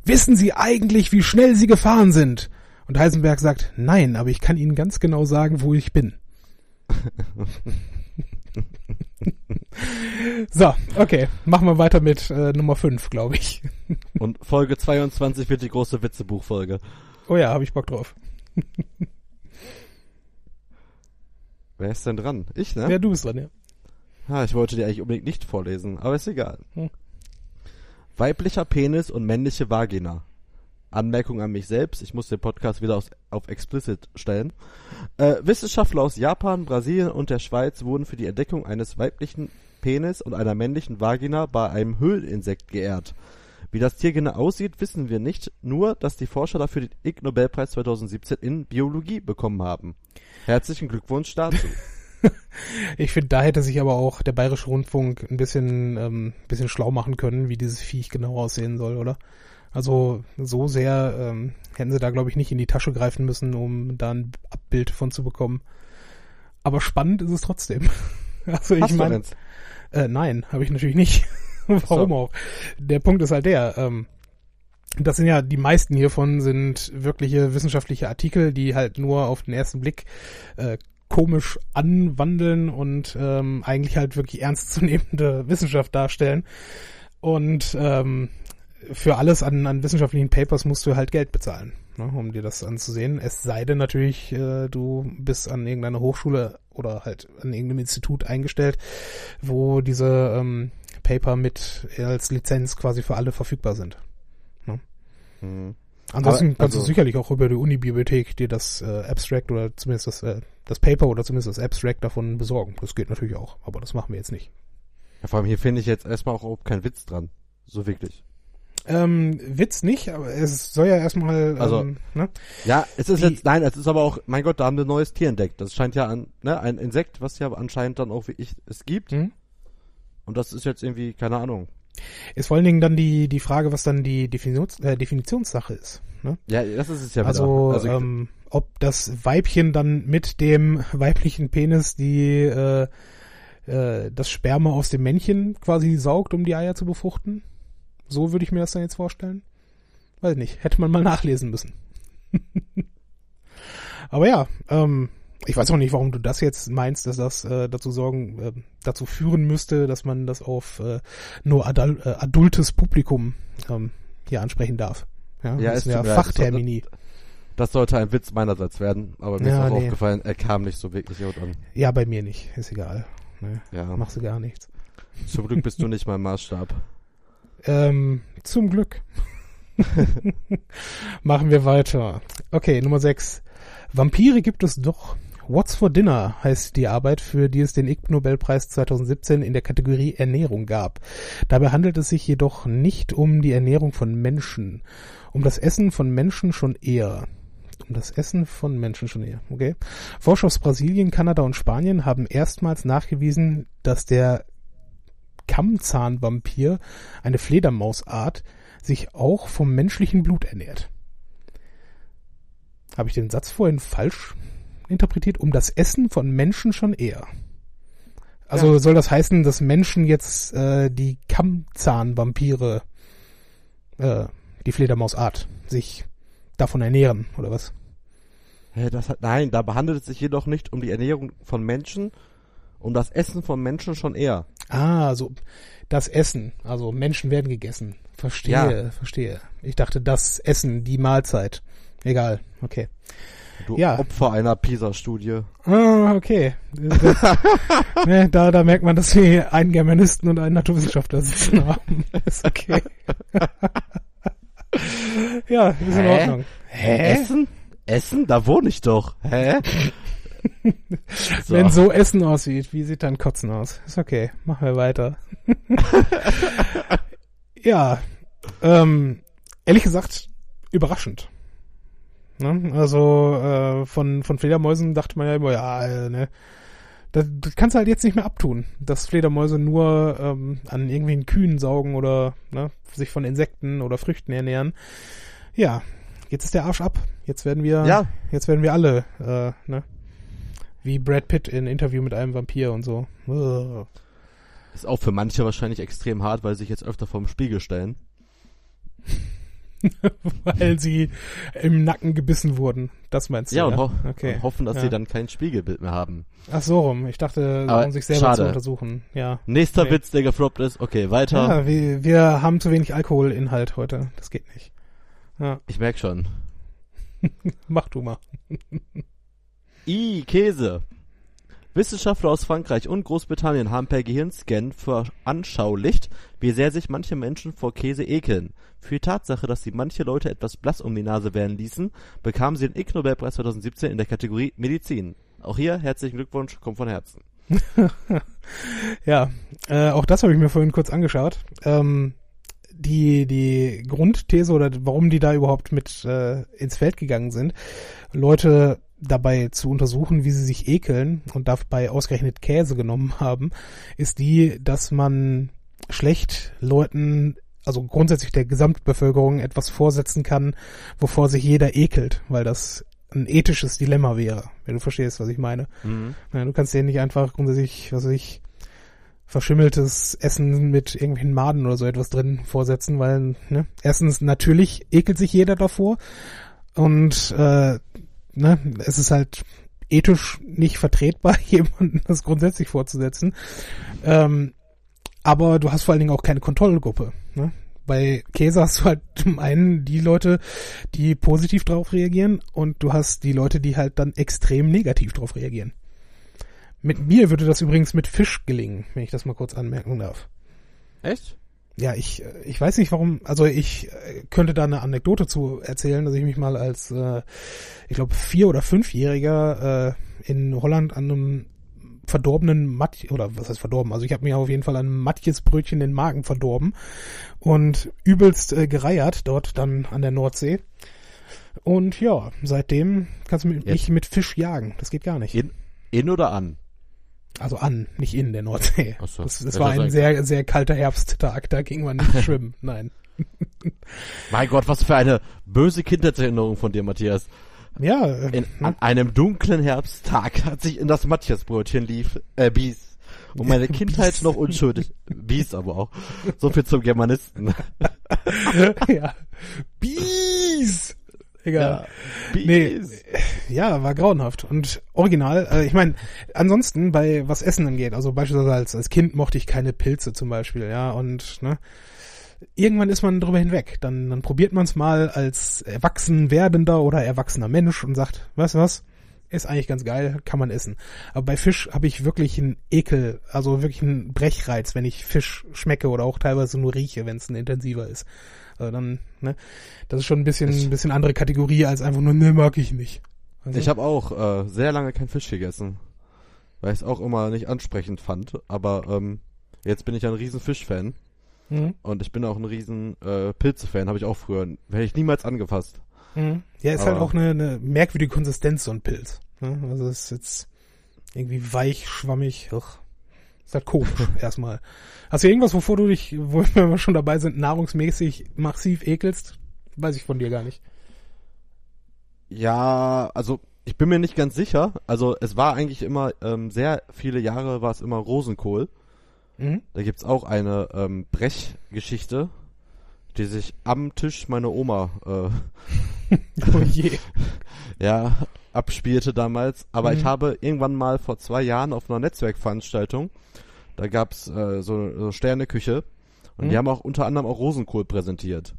wissen Sie eigentlich, wie schnell Sie gefahren sind? Und Heisenberg sagt, nein, aber ich kann Ihnen ganz genau sagen, wo ich bin. so, okay. Machen wir weiter mit äh, Nummer 5, glaube ich. Und Folge 22 wird die große Witzebuchfolge. Oh ja, habe ich Bock drauf. Wer ist denn dran? Ich, ne? Ja, du bist dran, ja. Ah, ich wollte dir eigentlich unbedingt nicht vorlesen, aber ist egal. Hm. Weiblicher Penis und männliche Vagina. Anmerkung an mich selbst, ich muss den Podcast wieder aus, auf explicit stellen. Äh, Wissenschaftler aus Japan, Brasilien und der Schweiz wurden für die Entdeckung eines weiblichen Penis und einer männlichen Vagina bei einem Höhlinsekt geehrt. Wie das Tier genau aussieht, wissen wir nicht, nur dass die Forscher dafür den Ig Nobelpreis 2017 in Biologie bekommen haben. Herzlichen Glückwunsch dazu. ich finde, da hätte sich aber auch der Bayerische Rundfunk ein bisschen, ähm, bisschen schlau machen können, wie dieses Viech genau aussehen soll, oder? Also so sehr ähm, hätten sie da, glaube ich, nicht in die Tasche greifen müssen, um da ein Abbild von zu bekommen. Aber spannend ist es trotzdem. also ich meine, äh, nein, habe ich natürlich nicht. Warum so. auch? Der Punkt ist halt der. Ähm, das sind ja die meisten hiervon sind wirkliche wissenschaftliche Artikel, die halt nur auf den ersten Blick äh, komisch anwandeln und ähm, eigentlich halt wirklich ernstzunehmende Wissenschaft darstellen. Und ähm, für alles an, an wissenschaftlichen Papers musst du halt Geld bezahlen, ne, um dir das anzusehen. Es sei denn natürlich, äh, du bist an irgendeiner Hochschule oder halt an irgendeinem Institut eingestellt, wo diese ähm, Paper mit als Lizenz quasi für alle verfügbar sind. Ne? Mhm. Ansonsten kannst du also sicherlich auch über die Uni-Bibliothek dir das äh, Abstract oder zumindest das, äh, das Paper oder zumindest das Abstract davon besorgen. Das geht natürlich auch, aber das machen wir jetzt nicht. Ja, vor allem hier finde ich jetzt erstmal auch überhaupt keinen Witz dran. So wirklich. Ähm, Witz nicht, aber es soll ja erstmal. Also, ähm, ne? Ja, es ist Die, jetzt, nein, es ist aber auch, mein Gott, da haben wir ein neues Tier entdeckt. Das scheint ja an, ne, ein Insekt, was ja anscheinend dann auch wie ich es gibt. Mhm. Und das ist jetzt irgendwie, keine Ahnung. Ist vor allen Dingen dann die, die Frage, was dann die Definitions, äh, Definitionssache ist. Ne? Ja, das ist es ja. Also, also ähm, ob das Weibchen dann mit dem weiblichen Penis die äh, äh, das Sperma aus dem Männchen quasi saugt, um die Eier zu befruchten. So würde ich mir das dann jetzt vorstellen. Weiß nicht, hätte man mal nachlesen müssen. Aber ja, ähm, ich weiß auch nicht, warum du das jetzt meinst, dass das äh, dazu sorgen, äh, dazu führen müsste, dass man das auf äh, nur adul äh, adultes Publikum ähm, hier ansprechen darf. Ja, Ja, das mir leid, Fachtermini. Das sollte ein Witz meinerseits werden, aber mir Ja, ist auch nee. aufgefallen, er kam nicht so wirklich gut an. Ja, bei mir nicht. Ist egal. Ne, Ja, machst du gar nichts. zum Glück bist du nicht mein Maßstab. Ähm, zum Glück. Machen wir weiter. Okay, Nummer 6. Vampire gibt es doch. What's for Dinner heißt die Arbeit, für die es den Ig Nobelpreis 2017 in der Kategorie Ernährung gab. Dabei handelt es sich jedoch nicht um die Ernährung von Menschen. Um das Essen von Menschen schon eher. Um das Essen von Menschen schon eher. Okay. Forscher aus Brasilien, Kanada und Spanien haben erstmals nachgewiesen, dass der Kammzahnvampir, eine Fledermausart, sich auch vom menschlichen Blut ernährt. Habe ich den Satz vorhin falsch interpretiert? Um das Essen von Menschen schon eher. Also Ja. soll das heißen, dass Menschen jetzt äh, die Kammzahnvampire, äh, die Fledermausart, sich davon ernähren, oder was? Hä, das hat, nein, da handelt es sich jedoch nicht um die Ernährung von Menschen, um das Essen von Menschen schon eher. Ah, so das Essen, also Menschen werden gegessen. Verstehe, Ja. verstehe. Ich dachte das Essen, die Mahlzeit. Egal, okay. Du Ja. Opfer einer PISA-Studie. Ah, okay. Ne, da, da merkt man, dass wir einen Germanisten und einen Naturwissenschaftler sitzen haben. Ist okay. ja, ist in Hä? Ordnung. Essen? Essen? Da wohne ich doch. Hä? so. Wenn so Essen aussieht, wie sieht dann Kotzen aus? Ist okay. Machen wir weiter. ja, ähm, ehrlich gesagt, überraschend. Ne? Also äh, von, von Fledermäusen dachte man ja immer, ja, äh, ne, das, das kannst du halt jetzt nicht mehr abtun, dass Fledermäuse nur ähm, an irgendwelchen Kühen saugen oder ne, sich von Insekten oder Früchten ernähren. Ja, jetzt ist der Arsch ab. Jetzt werden wir, Ja. jetzt werden wir alle, äh, ne, wie Brad Pitt in Interview mit einem Vampir und so. Ugh. Ist auch für manche wahrscheinlich extrem hart, weil sie sich jetzt öfter vorm Spiegel stellen. Weil sie im Nacken gebissen wurden. Das meinst du? Ja, und, ho okay. und hoffen, dass Ja. sie dann kein Spiegelbild mehr haben. Ach so rum. Ich dachte, Aber um sich selber schade. zu untersuchen. Ja. Nächster Okay. Witz, der gefloppt ist. Okay, weiter. Ja, wir, wir haben zu wenig Alkoholinhalt heute. Das geht nicht. Ja, Ich merk schon. mach du mal. I, Käse. Wissenschaftler aus Frankreich und Großbritannien haben per Gehirnscan veranschaulicht, wie sehr sich manche Menschen vor Käse ekeln. Für die Tatsache, dass sie manche Leute etwas blass um die Nase werden ließen, bekamen sie den Ig Nobelpreis 2017 in der Kategorie Medizin. Auch hier herzlichen Glückwunsch, kommt von Herzen. Ja, äh, auch das habe ich mir vorhin kurz angeschaut. Ähm, die, die Grundthese oder warum die da überhaupt mit äh, ins Feld gegangen sind, Leute dabei zu untersuchen, wie sie sich ekeln und dabei ausgerechnet Käse genommen haben, ist die, dass man schlecht Leuten, also grundsätzlich der Gesamtbevölkerung etwas vorsetzen kann, wovor sich jeder ekelt, weil das ein ethisches Dilemma wäre, wenn du verstehst, was ich meine. Mhm. Du kannst denen nicht einfach grundsätzlich, was weiß ich, verschimmeltes Essen mit irgendwelchen Maden oder so etwas drin vorsetzen, weil, ne, erstens natürlich ekelt sich jeder davor und äh, ne, es ist halt ethisch nicht vertretbar, jemandem das grundsätzlich vorzusetzen. Ähm, aber du hast vor allen Dingen auch keine Kontrollgruppe. Ne? Bei Käse hast du halt zum einen die Leute, die positiv drauf reagieren und du hast die Leute, die halt dann extrem negativ drauf reagieren. Mit mir würde das übrigens mit Fisch gelingen, wenn ich das mal kurz anmerken darf. Echt? Ja, ich, ich weiß nicht warum, also ich äh, könnte da eine Anekdote zu erzählen, dass ich mich mal als, äh, ich glaube, vier- oder fünfjähriger äh, in Holland an einem verdorbenen Matjes, oder was heißt verdorben, also ich habe mir auf jeden Fall an Matjesbrötchen den Magen verdorben und übelst äh, gereiert dort dann an der Nordsee. Und ja, seitdem kannst du mich Jetzt- mit Fisch jagen, das geht gar nicht. In, in oder an? Also an, nicht in der Nordsee. Ach so. Das, das war ein sehr, sehr kalter Herbsttag, da ging man nicht schwimmen, nein. Mein Gott, was für eine böse Kindheitserinnerung von dir, Matthias. Ja, äh, In, an einem dunklen Herbsttag hat sich in das Matthiasbrötchen lief, äh, bies. Und meine Kindheit Bies. noch unschuldig. Bies aber auch. So viel zum Germanisten. ja. Bies! Egal. Ja, nee, ja, war grauenhaft. Und original, äh, ich meine, ansonsten bei was Essen angeht, also beispielsweise als, als Kind mochte ich keine Pilze zum Beispiel, ja, und ne, irgendwann ist man drüber hinweg. Dann, dann probiert man es mal als erwachsen werdender oder erwachsener Mensch und sagt, weißt du was, ist eigentlich ganz geil, kann man essen. Aber bei Fisch habe ich wirklich einen Ekel, also wirklich einen Brechreiz, wenn ich Fisch schmecke oder auch teilweise nur rieche, wenn es ein intensiver ist. Also dann, ne, das ist schon ein bisschen, ein bisschen andere Kategorie als einfach nur, ne, mag ich nicht. Also, ich habe auch äh, sehr lange kein Fisch gegessen, weil ich es auch immer nicht ansprechend fand. Aber ähm, jetzt bin ich ein riesen Fischfan. Mhm. Und ich bin auch ein riesen äh, Pilze-Fan, habe ich auch früher. Hätte ich niemals angefasst. Mhm. Ja, ist halt Aber halt auch eine, eine merkwürdige Konsistenz, so ein Pilz. Ne? Also ist jetzt irgendwie weich, schwammig. Ugh. Ist halt komisch, erstmal. Hast du irgendwas, wovor du dich, wo wir schon dabei sind, nahrungsmäßig massiv ekelst? Weiß ich von dir gar nicht. Ja, also ich bin mir nicht ganz sicher. Also es war eigentlich immer, ähm, sehr viele Jahre war es immer Rosenkohl. Mhm. Da gibt's auch eine ähm, Brechgeschichte, die sich am Tisch meiner Oma äh, oh je. ja, abspielte damals. Aber mhm. ich habe irgendwann mal vor zwei Jahren auf einer Netzwerkveranstaltung, da gab's äh, so, so Sterneküche und mhm. die haben auch unter anderem auch Rosenkohl präsentiert.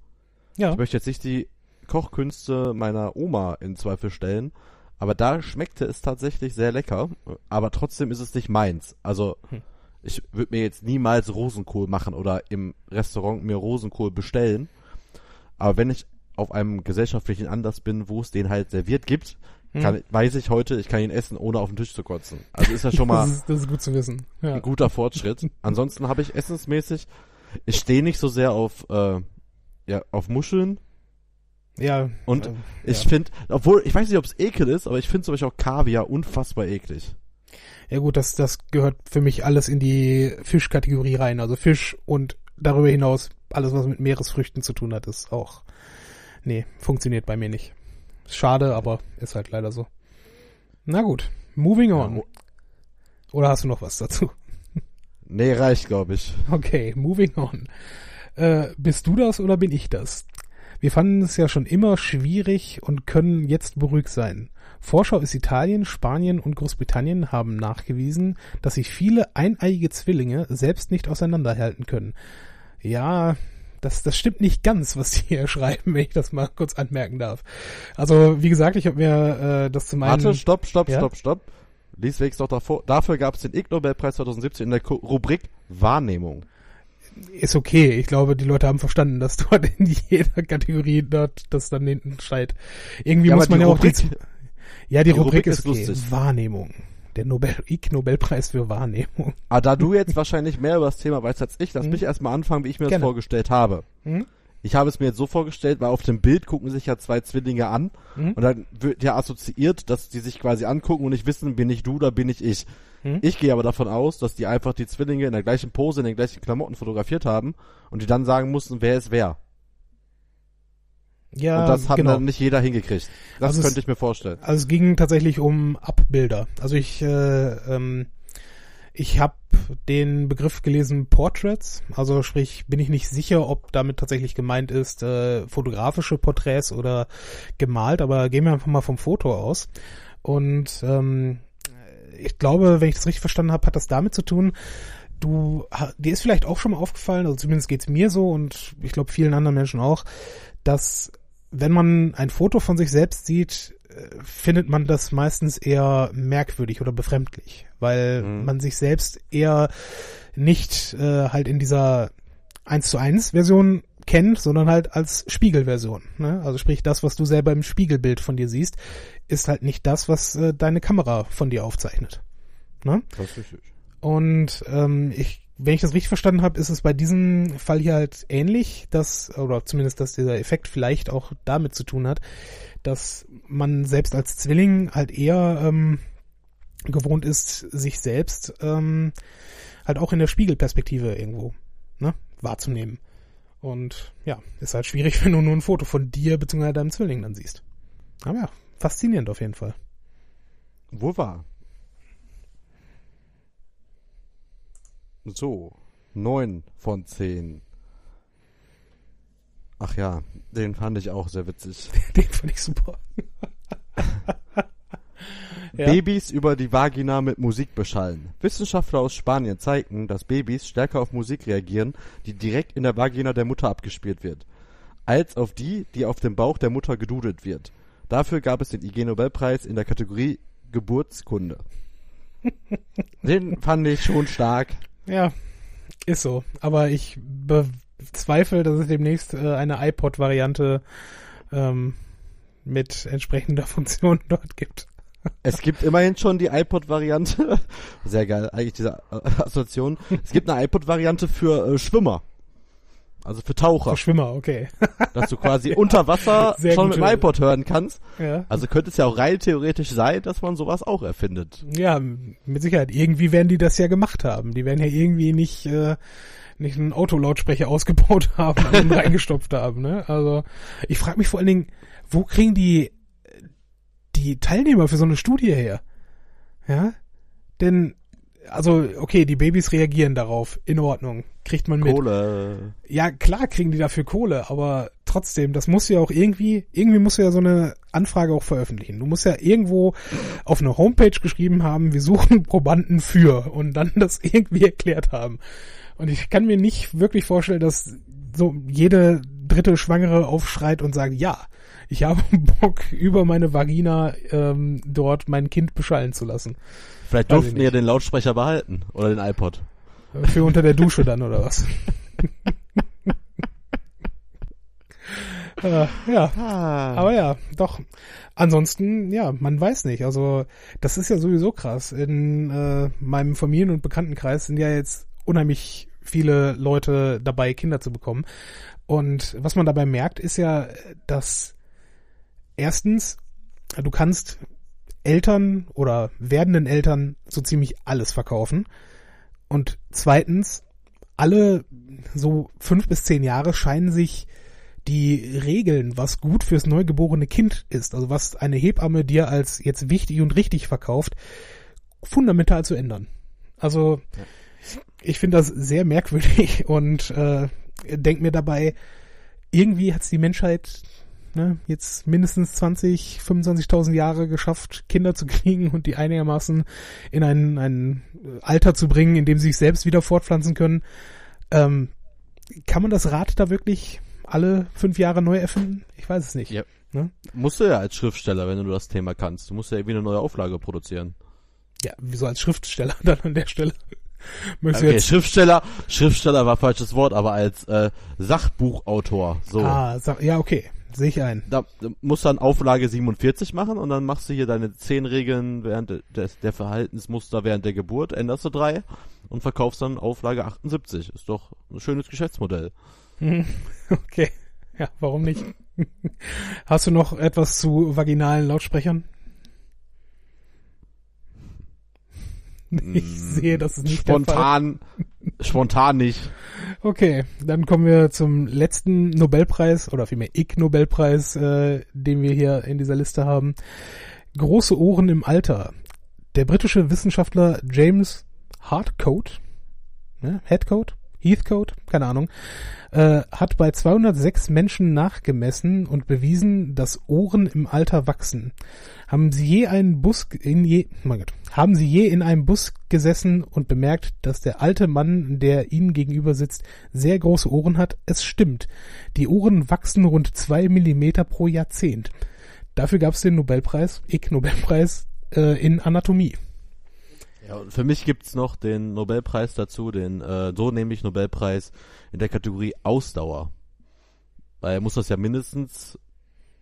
Ja. Ich möchte jetzt nicht die Kochkünste meiner Oma in Zweifel stellen, aber da schmeckte es tatsächlich sehr lecker, aber trotzdem ist es nicht meins. Also hm ich würde mir jetzt niemals Rosenkohl machen oder im Restaurant mir Rosenkohl bestellen. Aber wenn ich auf einem gesellschaftlichen Anlass bin, wo es den halt serviert gibt, hm. kann, weiß ich heute, ich kann ihn essen, ohne auf den Tisch zu kotzen. Also ist das schon mal das, ist, das ist gut zu wissen. Ja. ein guter Fortschritt. Ansonsten habe ich essensmäßig, ich stehe nicht so sehr auf, äh, ja, auf Muscheln. Ja. Und äh, ich ja. finde, obwohl, ich weiß nicht, ob es ekel ist, aber ich finde zum Beispiel auch Kaviar unfassbar eklig. Ja gut, das, das gehört für mich alles in die Fischkategorie rein. Also Fisch und darüber hinaus alles, was mit Meeresfrüchten zu tun hat, ist auch, nee, funktioniert bei mir nicht. Schade, aber ist halt leider so. Na gut, moving on. Oder hast du noch was dazu? Nee, reicht, glaube ich. Okay, moving on. Äh, bist du das oder bin ich das? Wir fanden es ja schon immer schwierig und können jetzt beruhigt sein. Forscher aus Italien, Spanien und Großbritannien haben nachgewiesen, dass sich viele eineiige Zwillinge selbst nicht auseinanderhalten können. Ja, das, das stimmt nicht ganz, was die hier schreiben, wenn ich das mal kurz anmerken darf. Also, wie gesagt, ich habe mir äh, das zum einen... Warte, stopp, stopp, ja? stopp, stopp. Lies wenigstens noch davor. Dafür gab es den Ig Nobelpreis 2017 in der Rubrik Wahrnehmung ist okay. Ich glaube, die Leute haben verstanden, dass dort in jeder Kategorie dort das dann hinten steht. Irgendwie ja, muss man ja Rubrik, auch die, ja, die, die Rubrik, Rubrik, ist, okay. lustig. Wahrnehmung. Der Nobel Ig Nobelpreis für Wahrnehmung. Ah, da du jetzt wahrscheinlich mehr über das Thema weißt als ich, lass hm? mich erstmal anfangen, wie ich mir Gerne. das vorgestellt habe. Hm? Ich habe es mir jetzt so vorgestellt, weil auf dem Bild gucken sich ja zwei Zwillinge an hm? und dann wird ja assoziiert, dass die sich quasi angucken und nicht wissen, bin ich du oder bin ich ich. Hm? Ich gehe aber davon aus, dass die einfach die Zwillinge in der gleichen Pose, in den gleichen Klamotten fotografiert haben und die dann sagen mussten, wer ist wer. Ja, und das hat genau. dann nicht jeder hingekriegt. Das also könnte es, ich mir vorstellen. Also es ging tatsächlich um Abbilder. Also ich, äh, ähm, ich habe den Begriff gelesen Portraits. Also sprich, bin ich nicht sicher, ob damit tatsächlich gemeint ist äh, fotografische Porträts oder gemalt. Aber gehen wir einfach mal vom Foto aus. Und ähm, ich glaube, wenn ich das richtig verstanden habe, hat das damit zu tun, du, dir ist vielleicht auch schon mal aufgefallen, also zumindest geht's mir so und ich glaube vielen anderen Menschen auch, dass wenn man ein Foto von sich selbst sieht, äh, findet man das meistens eher merkwürdig oder befremdlich, weil mhm. man sich selbst eher nicht äh, halt in dieser 1 zu 1 Version kennt, sondern halt als Spiegelversion. Ne? Also sprich, das, was du selber im Spiegelbild von dir siehst, ist halt nicht das, was äh, deine Kamera von dir aufzeichnet. Ne? Das ist richtig. Und ähm, ich wenn ich das richtig verstanden habe, ist es bei diesem Fall hier halt ähnlich, dass, oder zumindest, dass dieser Effekt vielleicht auch damit zu tun hat, dass man selbst als Zwilling halt eher ähm, gewohnt ist, sich selbst ähm, halt auch in der Spiegelperspektive irgendwo ne, wahrzunehmen. Und ja, ist halt schwierig, wenn du nur ein Foto von dir bzw. deinem Zwilling dann siehst. Aber ja, faszinierend auf jeden Fall. Wo war? So, neun von zehn. Ach ja, den fand ich auch sehr witzig. Den fand ich super. Ja. Babys über die Vagina mit Musik beschallen. Wissenschaftler aus Spanien zeigten, dass Babys stärker auf Musik reagieren, die direkt in der Vagina der Mutter abgespielt wird, als auf die, die auf dem Bauch der Mutter gedudelt wird. Dafür gab es den IG Nobelpreis in der Kategorie Geburtskunde. Den fand ich schon stark. Ja, ist so. Aber ich bezweifle, dass es demnächst äh, eine iPod-Variante ähm, mit entsprechender Funktion dort gibt. Es gibt immerhin schon die iPod-Variante. Sehr geil, eigentlich diese Assoziation. Es gibt eine iPod-Variante für äh, Schwimmer. Also für Taucher. Für Schwimmer, okay. Dass du quasi unter Wasser Sehr schon mit dem iPod hören kannst. Ja. Also könnte es ja auch rein theoretisch sein, dass man sowas auch erfindet. Ja, mit Sicherheit. Irgendwie werden die das ja gemacht haben. Die werden ja irgendwie nicht, äh, nicht einen Autolautsprecher ausgebaut haben und reingestopft haben. Ne? Also ich frage mich vor allen Dingen, wo kriegen die die Teilnehmer für so eine Studie her? Ja, denn also okay, die Babys reagieren darauf, in Ordnung, kriegt man mit. Kohle. Ja, klar kriegen die dafür Kohle, aber trotzdem, das muss ja auch irgendwie, irgendwie musst du ja so eine Anfrage auch veröffentlichen. Du musst ja irgendwo auf eine Homepage geschrieben haben, wir suchen Probanden für und dann das irgendwie erklärt haben. Und ich kann mir nicht wirklich vorstellen, dass so jede dritte Schwangere aufschreit und sagt, ja, ich habe Bock, über meine Vagina ähm, dort mein Kind beschallen zu lassen. Vielleicht durften die ja den Lautsprecher behalten. Oder den iPod. Für unter der Dusche dann, oder was? äh, ja, Ah. aber ja, doch. Ansonsten, ja, man weiß nicht. Also, das ist ja sowieso krass. In äh, meinem Familien- und Bekanntenkreis sind ja jetzt unheimlich viele Leute dabei, Kinder zu bekommen. Und was man dabei merkt, ist ja, dass erstens, du kannst Eltern oder werdenden Eltern so ziemlich alles verkaufen. Und zweitens, alle so fünf bis zehn Jahre scheinen sich die Regeln, was gut fürs neugeborene Kind ist, also was eine Hebamme dir als jetzt wichtig und richtig verkauft, fundamental zu ändern. Also ich finde das sehr merkwürdig und äh, denk mir dabei, irgendwie hat es die Menschheit ne, jetzt mindestens 20, 25.000 Jahre geschafft, Kinder zu kriegen und die einigermaßen in ein, ein Alter zu bringen, in dem sie sich selbst wieder fortpflanzen können. Ähm, kann man das Rad da wirklich alle fünf Jahre neu erfinden? Ich weiß es nicht. Ja. Ne? Musst du ja als Schriftsteller, wenn du das Thema kannst. Du musst ja irgendwie eine neue Auflage produzieren. Ja, wieso als Schriftsteller dann an der Stelle? Möchtest Okay, Schriftsteller, Schriftsteller war falsches Wort, aber als äh, Sachbuchautor. So. Ah, ja, okay. Sehe ich ein. Da, da musst du dann Auflage 47 machen und dann machst du hier deine 10 Regeln während de- des, der Verhaltensmuster während der Geburt, änderst du drei und verkaufst dann Auflage 78. Ist doch ein schönes Geschäftsmodell. Hm, Okay. Ja, warum nicht? Hast du noch etwas zu vaginalen Lautsprechern? Ich sehe, das ist nicht. Spontan, spontan nicht. Okay, dann kommen wir zum letzten Nobelpreis oder vielmehr Ig Nobelpreis, äh, den wir hier in dieser Liste haben. Große Ohren im Alter. Der britische Wissenschaftler James Hartcote, ne, Headcote, Heathcote, keine Ahnung, äh, hat bei 206 Menschen nachgemessen und bewiesen, dass Ohren im Alter wachsen. Haben Sie je einen Bus in je, oh mein Gott, haben Sie je in einem Bus gesessen und bemerkt, dass der alte Mann, der Ihnen gegenüber sitzt, sehr große Ohren hat? Es stimmt. Die Ohren wachsen rund zwei Millimeter pro Jahrzehnt. Dafür gab es den Nobelpreis, Ig Nobelpreis äh, in Anatomie. Ja, und für mich gibt's noch den Nobelpreis dazu, den äh, so nämlich Nobelpreis in der Kategorie Ausdauer. Weil er muss das ja mindestens,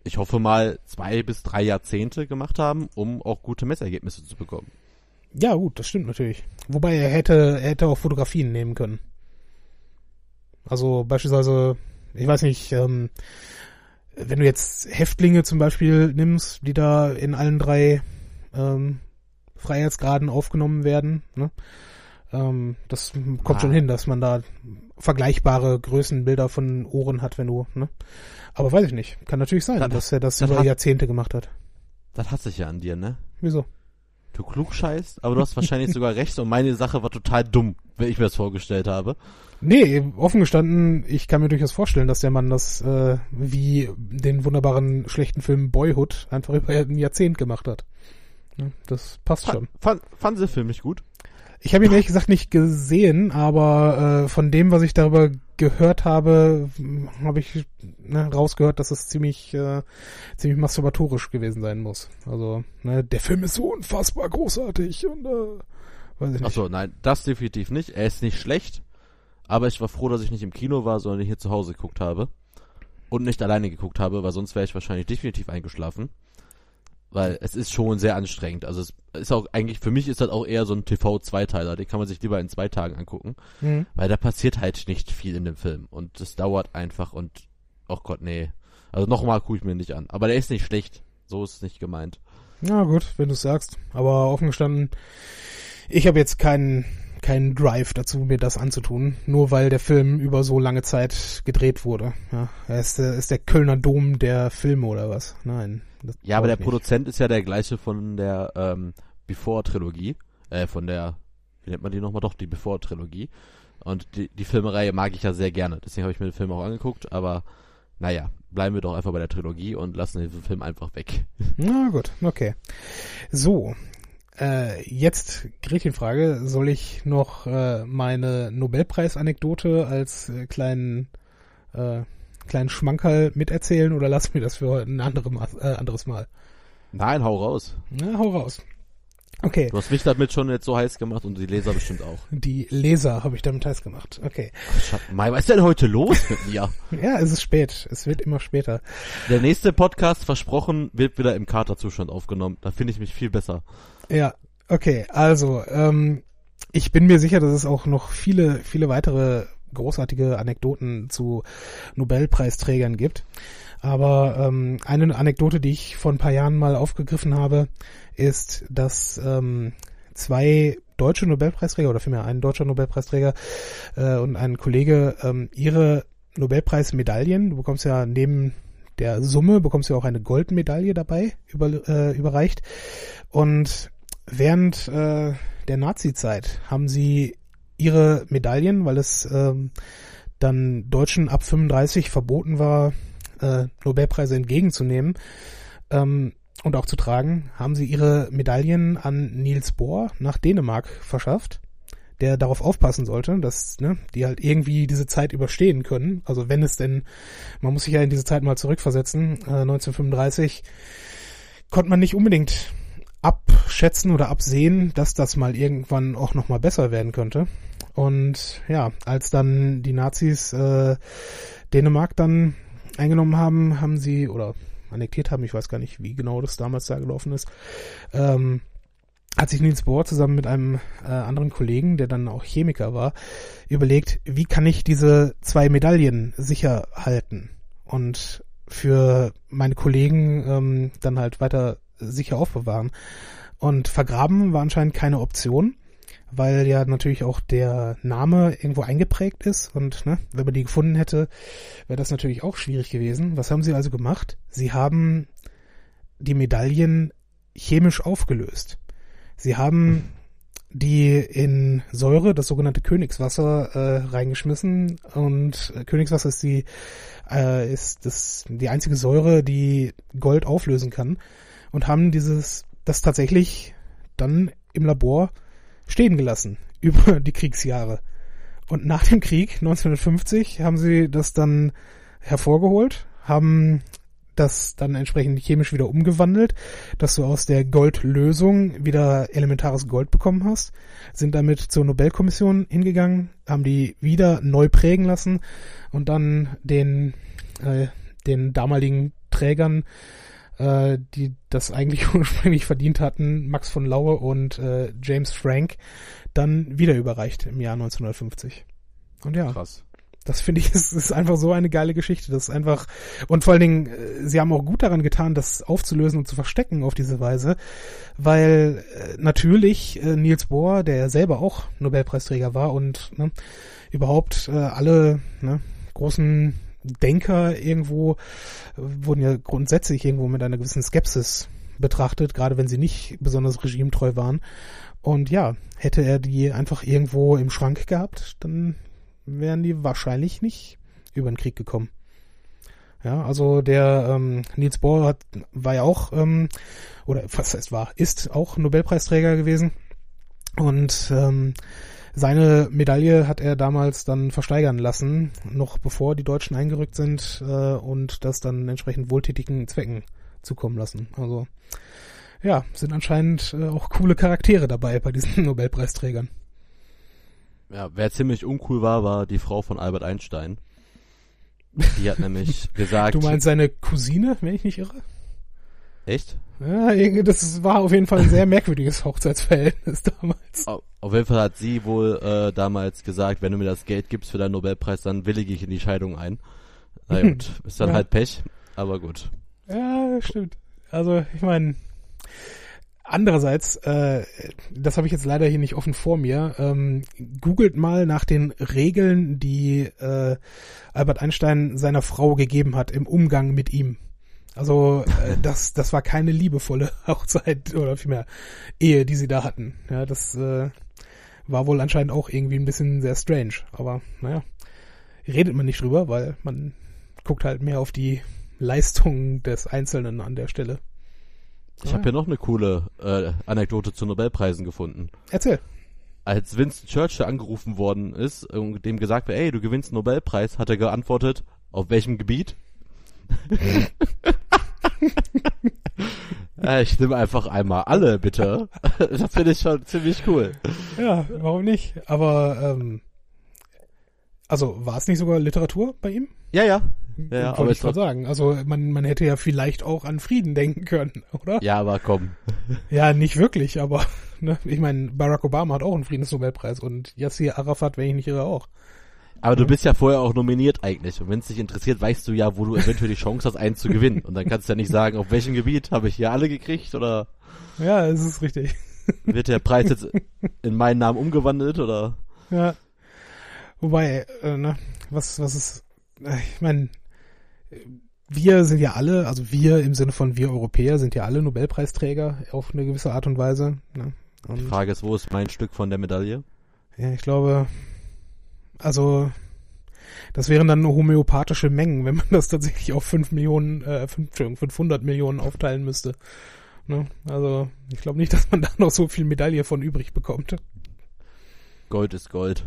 ich hoffe mal, zwei bis drei Jahrzehnte gemacht haben, um auch gute Messergebnisse zu bekommen. Ja, gut, das stimmt natürlich. Wobei er hätte, er hätte auch Fotografien nehmen können. Also beispielsweise, ich weiß nicht, ähm, wenn du jetzt Häftlinge zum Beispiel nimmst, die da in allen drei ähm, Freiheitsgraden aufgenommen werden, ne? ähm, das kommt Ah. schon hin, dass man da vergleichbare Größenbilder von Ohren hat, wenn du, ne? Aber weiß ich nicht. Kann natürlich sein, Das- dass er das, das über hat- Jahrzehnte gemacht hat. Das hasse ich ja an dir, ne? Wieso? Du klug scheißt, aber du hast wahrscheinlich sogar recht und meine Sache war total dumm, wenn ich mir das vorgestellt habe. Nee, offen gestanden, ich kann mir durchaus vorstellen, dass der Mann das äh, wie den wunderbaren schlechten Film Boyhood einfach über ein Jahrzehnt gemacht hat. Das passt schon. Fand, fand sie Film nicht gut? Ich habe ihn ehrlich gesagt nicht gesehen, aber äh, von dem, was ich darüber gehört habe, habe ich ne, rausgehört, dass es ziemlich äh, ziemlich masturbatorisch gewesen sein muss. Also ne, der Film ist so unfassbar großartig und äh, weiß ich nicht. Achso, nein, das definitiv nicht. Er ist nicht schlecht, aber ich war froh, dass ich nicht im Kino war, sondern hier zu Hause geguckt habe und nicht alleine geguckt habe, weil sonst wäre ich wahrscheinlich definitiv eingeschlafen weil es ist schon sehr anstrengend. Also es ist auch eigentlich, für mich ist das auch eher so ein TV-Zweiteiler, den kann man sich lieber in zwei Tagen angucken, mhm. weil da passiert halt nicht viel in dem Film und es dauert einfach und, oh Gott, nee. Also nochmal gucke ich mir nicht an. Aber der ist nicht schlecht, so ist es nicht gemeint. Ja gut, wenn du sagst. Aber offen gestanden, ich habe jetzt keinen keinen Drive dazu, mir das anzutun, nur weil der Film über so lange Zeit gedreht wurde. Ja, er ist, der, ist der Kölner Dom der Filme oder was? Nein. Ja, aber der nicht. Produzent ist ja der gleiche von der ähm, Before-Trilogie, äh, von der, wie nennt man die nochmal? Doch, die Before-Trilogie. Und die, die Filmereihe mag ich ja sehr gerne, deswegen habe ich mir den Film auch angeguckt, aber naja, bleiben wir doch einfach bei der Trilogie und lassen den Film einfach weg. Na gut, okay. So, äh, jetzt Gretchenfrage, soll ich noch äh, meine Nobelpreis-Anekdote als äh, kleinen äh, kleinen Schmankerl miterzählen oder lass mir das für ein andere Mal, äh, anderes Mal? Nein, hau raus. Na, hau raus. Okay. Du hast mich damit schon jetzt so heiß gemacht und die Leser bestimmt auch. Die Leser habe ich damit heiß gemacht. Okay. Ach, Mai, was ist denn heute los mit mir? ja, es ist spät. Es wird immer später. Der nächste Podcast, versprochen, wird wieder im Katerzustand aufgenommen. Da finde ich mich viel besser. Ja, okay. Also, ähm, ich bin mir sicher, dass es auch noch viele, viele weitere großartige Anekdoten zu Nobelpreisträgern gibt. Aber ähm, eine Anekdote, die ich vor ein paar Jahren mal aufgegriffen habe, ist, dass ähm, zwei deutsche Nobelpreisträger oder vielmehr ein deutscher Nobelpreisträger äh, und ein Kollege ähm, ihre Nobelpreismedaillen, du bekommst ja neben der Summe, bekommst du ja auch eine Goldmedaille dabei über, äh, überreicht. Und während äh, der Nazi-Zeit haben sie ihre Medaillen, weil es ähm, dann Deutschen ab 35 verboten war, äh, Nobelpreise entgegenzunehmen ähm, und auch zu tragen, haben sie ihre Medaillen an Niels Bohr nach Dänemark verschafft, der darauf aufpassen sollte, dass ne, die halt irgendwie diese Zeit überstehen können. Also wenn es denn, man muss sich ja in diese Zeit mal zurückversetzen, äh, 1935 konnte man nicht unbedingt abschätzen oder absehen, dass das mal irgendwann auch nochmal besser werden könnte. Und ja, als dann die Nazis äh, Dänemark dann eingenommen haben, haben sie, oder annektiert haben, ich weiß gar nicht, wie genau das damals da gelaufen ist, ähm, hat sich Niels Bohr zusammen mit einem äh, anderen Kollegen, der dann auch Chemiker war, überlegt, wie kann ich diese zwei Medaillen sicher halten und für meine Kollegen ähm, dann halt weiter sicher aufbewahren. Und vergraben war anscheinend keine Option weil ja natürlich auch der Name irgendwo eingeprägt ist und ne, wenn man die gefunden hätte, wäre das natürlich auch schwierig gewesen. Was haben sie also gemacht? Sie haben die Medaillen chemisch aufgelöst. Sie haben die in Säure, das sogenannte Königswasser, äh, reingeschmissen und äh, Königswasser ist die äh, ist das die einzige Säure, die Gold auflösen kann und haben dieses das tatsächlich dann im Labor stehen gelassen über die Kriegsjahre. Und nach dem Krieg 1950 haben sie das dann hervorgeholt, haben das dann entsprechend chemisch wieder umgewandelt, dass du aus der Goldlösung wieder elementares Gold bekommen hast, sind damit zur Nobelkommission hingegangen, haben die wieder neu prägen lassen und dann den, äh, den damaligen Trägern äh, die das eigentlich ursprünglich verdient hatten, Max von Laue und äh, James Frank, dann wieder überreicht im Jahr 1950. Und ja. Krass. Das finde ich, ist, ist einfach so eine geile Geschichte. Das ist einfach, und vor allen Dingen, äh, sie haben auch gut daran getan, das aufzulösen und zu verstecken auf diese Weise, weil äh, natürlich äh, Niels Bohr, der selber auch Nobelpreisträger war und ne, überhaupt äh, alle ne, großen Denker irgendwo wurden ja grundsätzlich irgendwo mit einer gewissen Skepsis betrachtet, gerade wenn sie nicht besonders regimetreu waren. Und ja, hätte er die einfach irgendwo im Schrank gehabt, dann wären die wahrscheinlich nicht über den Krieg gekommen. Ja, also der ähm, Niels Bohr hat, war ja auch, ähm, oder was heißt war, ist auch Nobelpreisträger gewesen. Und ähm, seine Medaille hat er damals dann versteigern lassen, noch bevor die Deutschen eingerückt sind äh, und das dann entsprechend wohltätigen Zwecken zukommen lassen. Also ja, sind anscheinend äh, auch coole Charaktere dabei bei diesen Nobelpreisträgern. Ja, wer ziemlich uncool war, war die Frau von Albert Einstein. Die hat nämlich gesagt. Du meinst seine Cousine, wenn ich nicht irre? Echt? Ja, das war auf jeden Fall ein sehr merkwürdiges Hochzeitsverhältnis damals. Auf jeden Fall hat sie wohl äh, damals gesagt, wenn du mir das Geld gibst für deinen Nobelpreis, dann willige ich in die Scheidung ein. Na gut, ist dann ja. halt Pech, aber gut. Ja, stimmt. Also ich meine, Andererseits, äh, das habe ich jetzt leider hier nicht offen vor mir, ähm, googelt mal nach den Regeln, die äh, Albert Einstein seiner Frau gegeben hat im Umgang mit ihm. Also äh, das, das war keine liebevolle Hochzeit oder vielmehr Ehe, die sie da hatten. Ja, das äh, war wohl anscheinend auch irgendwie ein bisschen sehr strange. Aber naja, redet man nicht drüber, weil man guckt halt mehr auf die Leistungen des Einzelnen an der Stelle. Ich habe hier noch eine coole äh, Anekdote zu Nobelpreisen gefunden. Erzähl. Als Winston Churchill angerufen worden ist und dem gesagt wird, ey, du gewinnst einen Nobelpreis, hat er geantwortet, auf welchem Gebiet? ja, ich nehme einfach einmal alle, bitte. das finde ich schon ziemlich cool. Ja, warum nicht? Aber ähm, also war es nicht sogar Literatur bei ihm? Ja, ja. Ja, ja Wollte ich mal sagen. Also man, man hätte ja vielleicht auch an Frieden denken können, oder? Ja, aber komm. Ja, nicht wirklich, aber ne, ich meine, Barack Obama hat auch einen Friedensnobelpreis und Yassir Arafat, wenn ich nicht irre, auch. Aber du bist ja vorher auch nominiert eigentlich. Und wenn es dich interessiert, weißt du ja, wo du eventuell die Chance hast, einen zu gewinnen. Und dann kannst du ja nicht sagen, auf welchem Gebiet habe ich hier alle gekriegt oder. Ja, es ist richtig. Wird der Preis jetzt in meinen Namen umgewandelt oder? Ja. Wobei, äh, ne, was, was ist, äh, ich meine, wir sind ja alle, also wir im Sinne von wir Europäer sind ja alle Nobelpreisträger auf eine gewisse Art und Weise. Ne? Und Die Frage ist, wo ist mein Stück von der Medaille? Ja, ich glaube, also das wären dann nur homöopathische Mengen, wenn man das tatsächlich auf 5 Millionen, äh, 5, 500 Millionen aufteilen müsste. Ne? Also ich glaube nicht, dass man da noch so viel Medaille von übrig bekommt. Gold ist Gold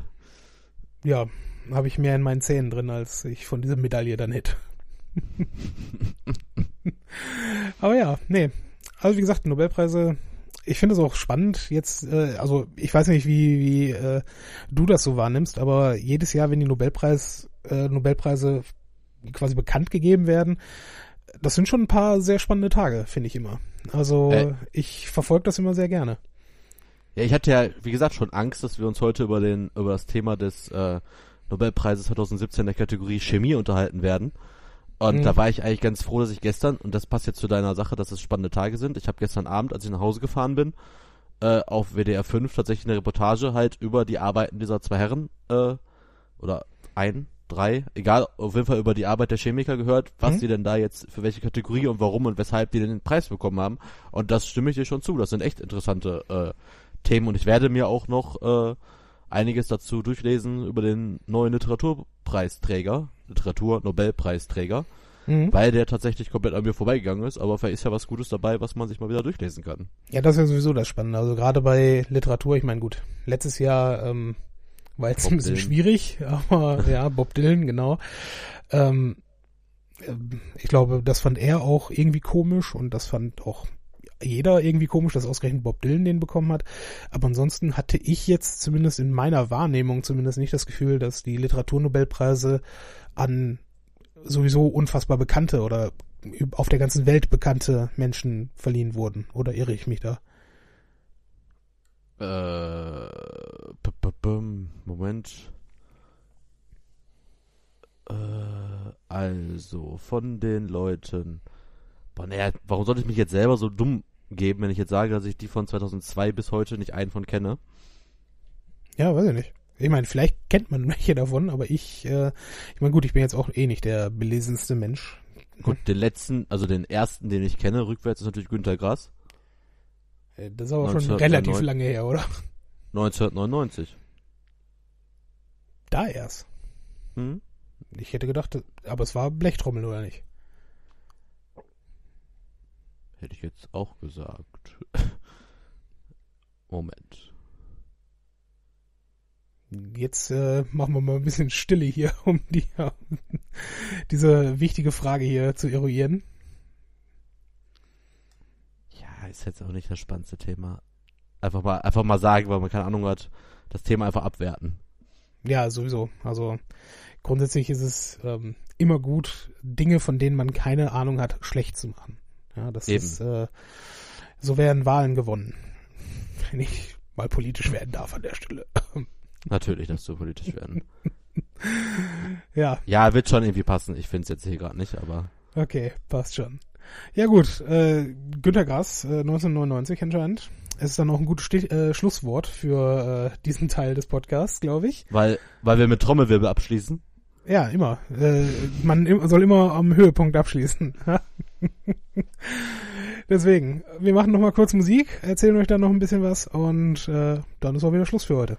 ja, habe ich mehr in meinen Zähnen drin, als ich von dieser Medaille dann hätte. Aber ja, nee. Also wie gesagt, Nobelpreise, ich finde es auch spannend jetzt, äh, also ich weiß nicht, wie, wie äh, du das so wahrnimmst, aber jedes Jahr, wenn die Nobelpreis, äh, Nobelpreise quasi bekannt gegeben werden, das sind schon ein paar sehr spannende Tage, finde ich immer. Also äh, ich verfolge das immer sehr gerne. Ja, ich hatte ja, wie gesagt, schon Angst, dass wir uns heute über den, über das Thema des äh, Nobelpreises 2017 der Kategorie Chemie unterhalten werden. Und mhm. da war ich eigentlich ganz froh, dass ich gestern, und das passt jetzt zu deiner Sache, dass es spannende Tage sind. Ich habe gestern Abend, als ich nach Hause gefahren bin, äh, auf WDR 5 tatsächlich eine Reportage halt über die Arbeiten dieser zwei Herren, äh, oder ein, drei, egal, auf jeden Fall über die Arbeit der Chemiker gehört, was mhm. die denn da jetzt, für welche Kategorie und warum und weshalb die denn den Preis bekommen haben. Und das stimme ich dir schon zu. Das sind echt interessante äh, Themen und ich werde mir auch noch äh, einiges dazu durchlesen über den neuen Literaturpreisträger, Literatur-Nobelpreisträger, mhm. weil der tatsächlich komplett an mir vorbeigegangen ist, aber vielleicht ist ja was Gutes dabei, was man sich mal wieder durchlesen kann. Ja, das ist ja sowieso das Spannende. Also gerade bei Literatur, ich meine, gut, letztes Jahr ähm, war jetzt Bob ein bisschen Dylan. schwierig, aber ja, Bob Dylan, genau. Ähm, ich glaube, das fand er auch irgendwie komisch und das fand auch jeder irgendwie komisch, dass ausgerechnet Bob Dylan den bekommen hat. Aber ansonsten hatte ich jetzt zumindest in meiner Wahrnehmung zumindest nicht das Gefühl, dass die Literaturnobelpreise an sowieso unfassbar bekannte oder auf der ganzen Welt bekannte Menschen verliehen wurden. Oder irre ich mich da? Äh, Moment. Äh, also, von den Leuten. Boah, naja, warum sollte ich mich jetzt selber so dumm geben, wenn ich jetzt sage, dass ich die von 2002 bis heute nicht einen von kenne. Ja, weiß ich nicht. Ich meine, vielleicht kennt man welche davon, aber ich, äh, ich meine, gut, ich bin jetzt auch eh nicht der belesenste Mensch. Gut, den letzten, also den ersten, den ich kenne, rückwärts ist natürlich Günter Grass. Äh, Das ist aber schon 1999. relativ lange her, oder? 1999. Da erst. Hm? Ich hätte gedacht, aber es war Blechtrommel, oder nicht? Hätte ich jetzt auch gesagt. Moment. Jetzt äh, machen wir mal ein bisschen Stille hier, um die, diese wichtige Frage hier zu eruieren. Ja, ist jetzt auch nicht das spannendste Thema. Einfach mal, einfach mal sagen, weil man keine Ahnung hat, das Thema einfach abwerten. Ja, sowieso. Also grundsätzlich ist es ähm, immer gut, Dinge, von denen man keine Ahnung hat, schlecht zu machen. Ja, das Eben. ist äh, so werden Wahlen gewonnen. Wenn ich mal politisch werden darf an der Stelle. Natürlich, dass du politisch werden. ja, Ja, wird schon irgendwie passen. Ich finde es jetzt hier gerade nicht, aber okay, passt schon. Ja gut, äh, Günter Grass, äh, 1999 anscheinend. Es ist dann auch ein gutes Stich, äh, Schlusswort für äh, diesen Teil des Podcasts, glaube ich. weil, weil wir mit Trommelwirbel abschließen. Ja, immer. Äh, man soll immer am Höhepunkt abschließen. Deswegen, wir machen noch mal kurz Musik, erzählen euch dann noch ein bisschen was und äh, dann ist auch wieder Schluss für heute.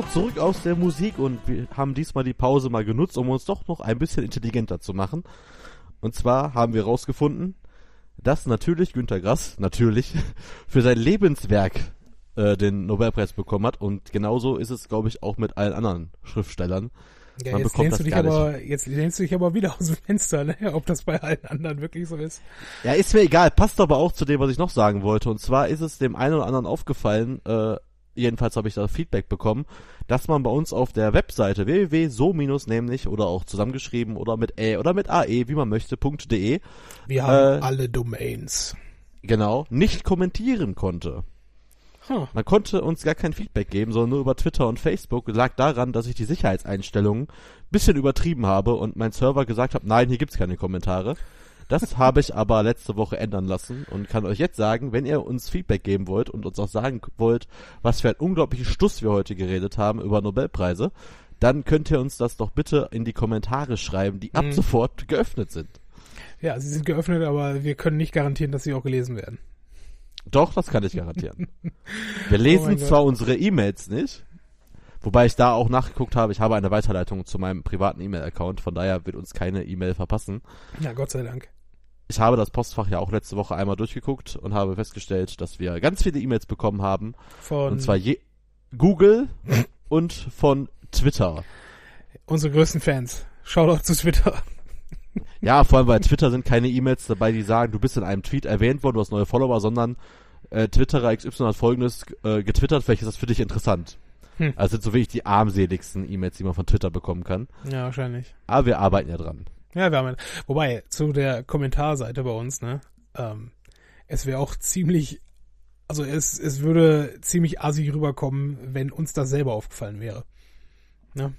So, zurück aus der Musik und wir haben diesmal die Pause mal genutzt, um uns doch noch ein bisschen intelligenter zu machen. Und zwar haben wir rausgefunden, dass natürlich Günter Grass, natürlich, für sein Lebenswerk äh, den Nobelpreis bekommen hat. Und genauso ist es, glaube ich, auch mit allen anderen Schriftstellern. Ja, Man jetzt lehnst du dich aber, jetzt lehnst du dich aber wieder aus dem Fenster, ne? ob das bei allen anderen wirklich so ist. Ja, ist mir egal, passt aber auch zu dem, was ich noch sagen wollte. Und zwar ist es dem einen oder anderen aufgefallen, äh, jedenfalls habe ich da Feedback bekommen, dass man bei uns auf der Webseite www.so- nämlich oder auch zusammengeschrieben oder mit ä oder mit ae, wie man möchte, .de, Wir haben Äh, alle Domains. genau, nicht kommentieren konnte. Huh. Man konnte uns gar kein Feedback geben, sondern nur über Twitter und Facebook. Lag daran, dass ich die Sicherheitseinstellungen bisschen übertrieben habe und mein Server gesagt hat, nein, hier gibt's keine Kommentare. Das habe ich aber letzte Woche ändern lassen und kann euch jetzt sagen, wenn ihr uns Feedback geben wollt und uns auch sagen wollt, was für einen unglaublichen Stuss wir heute geredet haben über Nobelpreise, dann könnt ihr uns das doch bitte in die Kommentare schreiben, die ab Mhm. sofort geöffnet sind. Ja, sie sind geöffnet, aber wir können nicht garantieren, dass sie auch gelesen werden. Doch, das kann ich garantieren. Wir lesen Oh mein Gott. zwar unsere E-Mails nicht, wobei ich da auch nachgeguckt habe, ich habe eine Weiterleitung zu meinem privaten E-Mail-Account, von daher wird uns keine E-Mail verpassen. Ja, Gott sei Dank. Ich habe das Postfach ja auch letzte Woche einmal durchgeguckt und habe festgestellt, dass wir ganz viele E-Mails bekommen haben, Von und zwar je Google und von Twitter. unsere größten Fans. Shoutout zu Twitter. Ja, vor allem bei Twitter sind keine E-Mails dabei, die sagen, du bist in einem Tweet erwähnt worden, du hast neue Follower, sondern äh, Twitterer XY hat folgendes äh, getwittert, vielleicht ist das für dich interessant. Hm. Also sind so wirklich die armseligsten E-Mails, die man von Twitter bekommen kann. Ja, wahrscheinlich. Aber wir arbeiten ja dran. Ja, wir haben, wobei, zu der Kommentarseite bei uns, ne, ähm, es wäre auch ziemlich, also es, es würde ziemlich assi rüberkommen, wenn uns das selber aufgefallen wäre. Ne?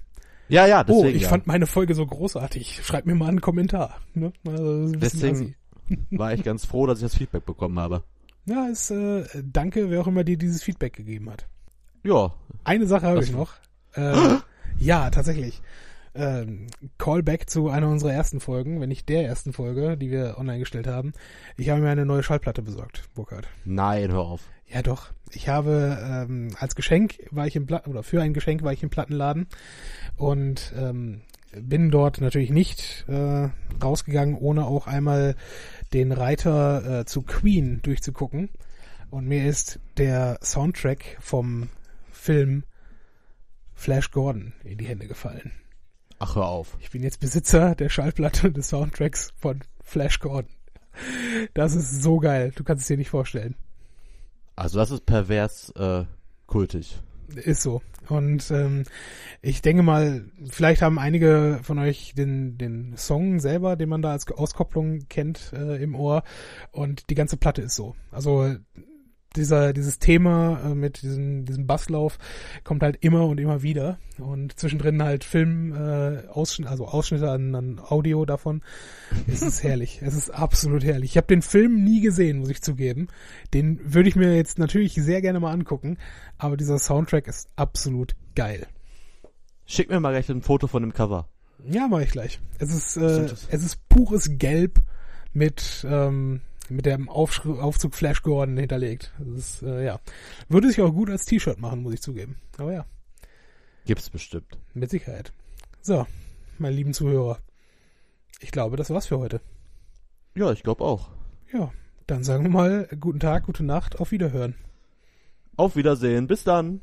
Ja, ja, deswegen. oh, ich ja. fand meine Folge so großartig. Schreib mir mal einen Kommentar. Ne? Also, ein Deswegen war ich ganz froh, dass ich das Feedback bekommen habe. Ja, ist, äh, danke, wer auch immer dir dieses Feedback gegeben hat. Ja, Eine Sache habe ich noch. Äh, ja, tatsächlich. Ähm, Callback zu einer unserer ersten Folgen, wenn nicht der ersten Folge, die wir online gestellt haben. Ich habe mir eine neue Schallplatte besorgt, Burkhard. nein, hör auf. Ja, doch. Ich habe ähm, als Geschenk war ich im Platten oder für ein Geschenk war ich im Plattenladen und ähm, bin dort natürlich nicht äh, rausgegangen, ohne auch einmal den Reiter äh, zu Queen durchzugucken. Und mir ist der Soundtrack vom Film Flash Gordon in die Hände gefallen. Ach, hör auf. Ich bin jetzt Besitzer der Schallplatte des Soundtracks von Flash Gordon. Das ist so geil. Du kannst es dir nicht vorstellen. Also das ist pervers äh, kultig. Ist so. Und ähm, ich denke mal, vielleicht haben einige von euch den, den Song selber, den man da als Auskopplung kennt, äh, im Ohr. Und die ganze Platte ist so. Also dieser, dieses Thema äh, mit diesem, diesem Basslauf kommt halt immer und immer wieder. Und zwischendrin halt Film, äh, Ausschnitt, also Ausschnitte an, an Audio davon. Es ist herrlich. Es ist absolut herrlich. Ich habe den Film nie gesehen, muss ich zugeben. Den würde ich mir jetzt natürlich sehr gerne mal angucken. Aber dieser Soundtrack ist absolut geil. Schick mir mal recht ein Foto von dem Cover. Ja, mache ich gleich. Es ist, äh, es ist pures Gelb mit, ähm, mit dem Aufschri Aufzug Flash Gordon hinterlegt. Das ist, äh, ja. Würde sich auch gut als T-Shirt machen, muss ich zugeben. Aber ja, Gibt's bestimmt. mit Sicherheit. So, meine lieben Zuhörer. Ich glaube, das war's für heute. Ja, ich glaube auch. Ja, dann sagen wir mal guten Tag, gute Nacht, auf Wiederhören. Auf Wiedersehen. Bis dann.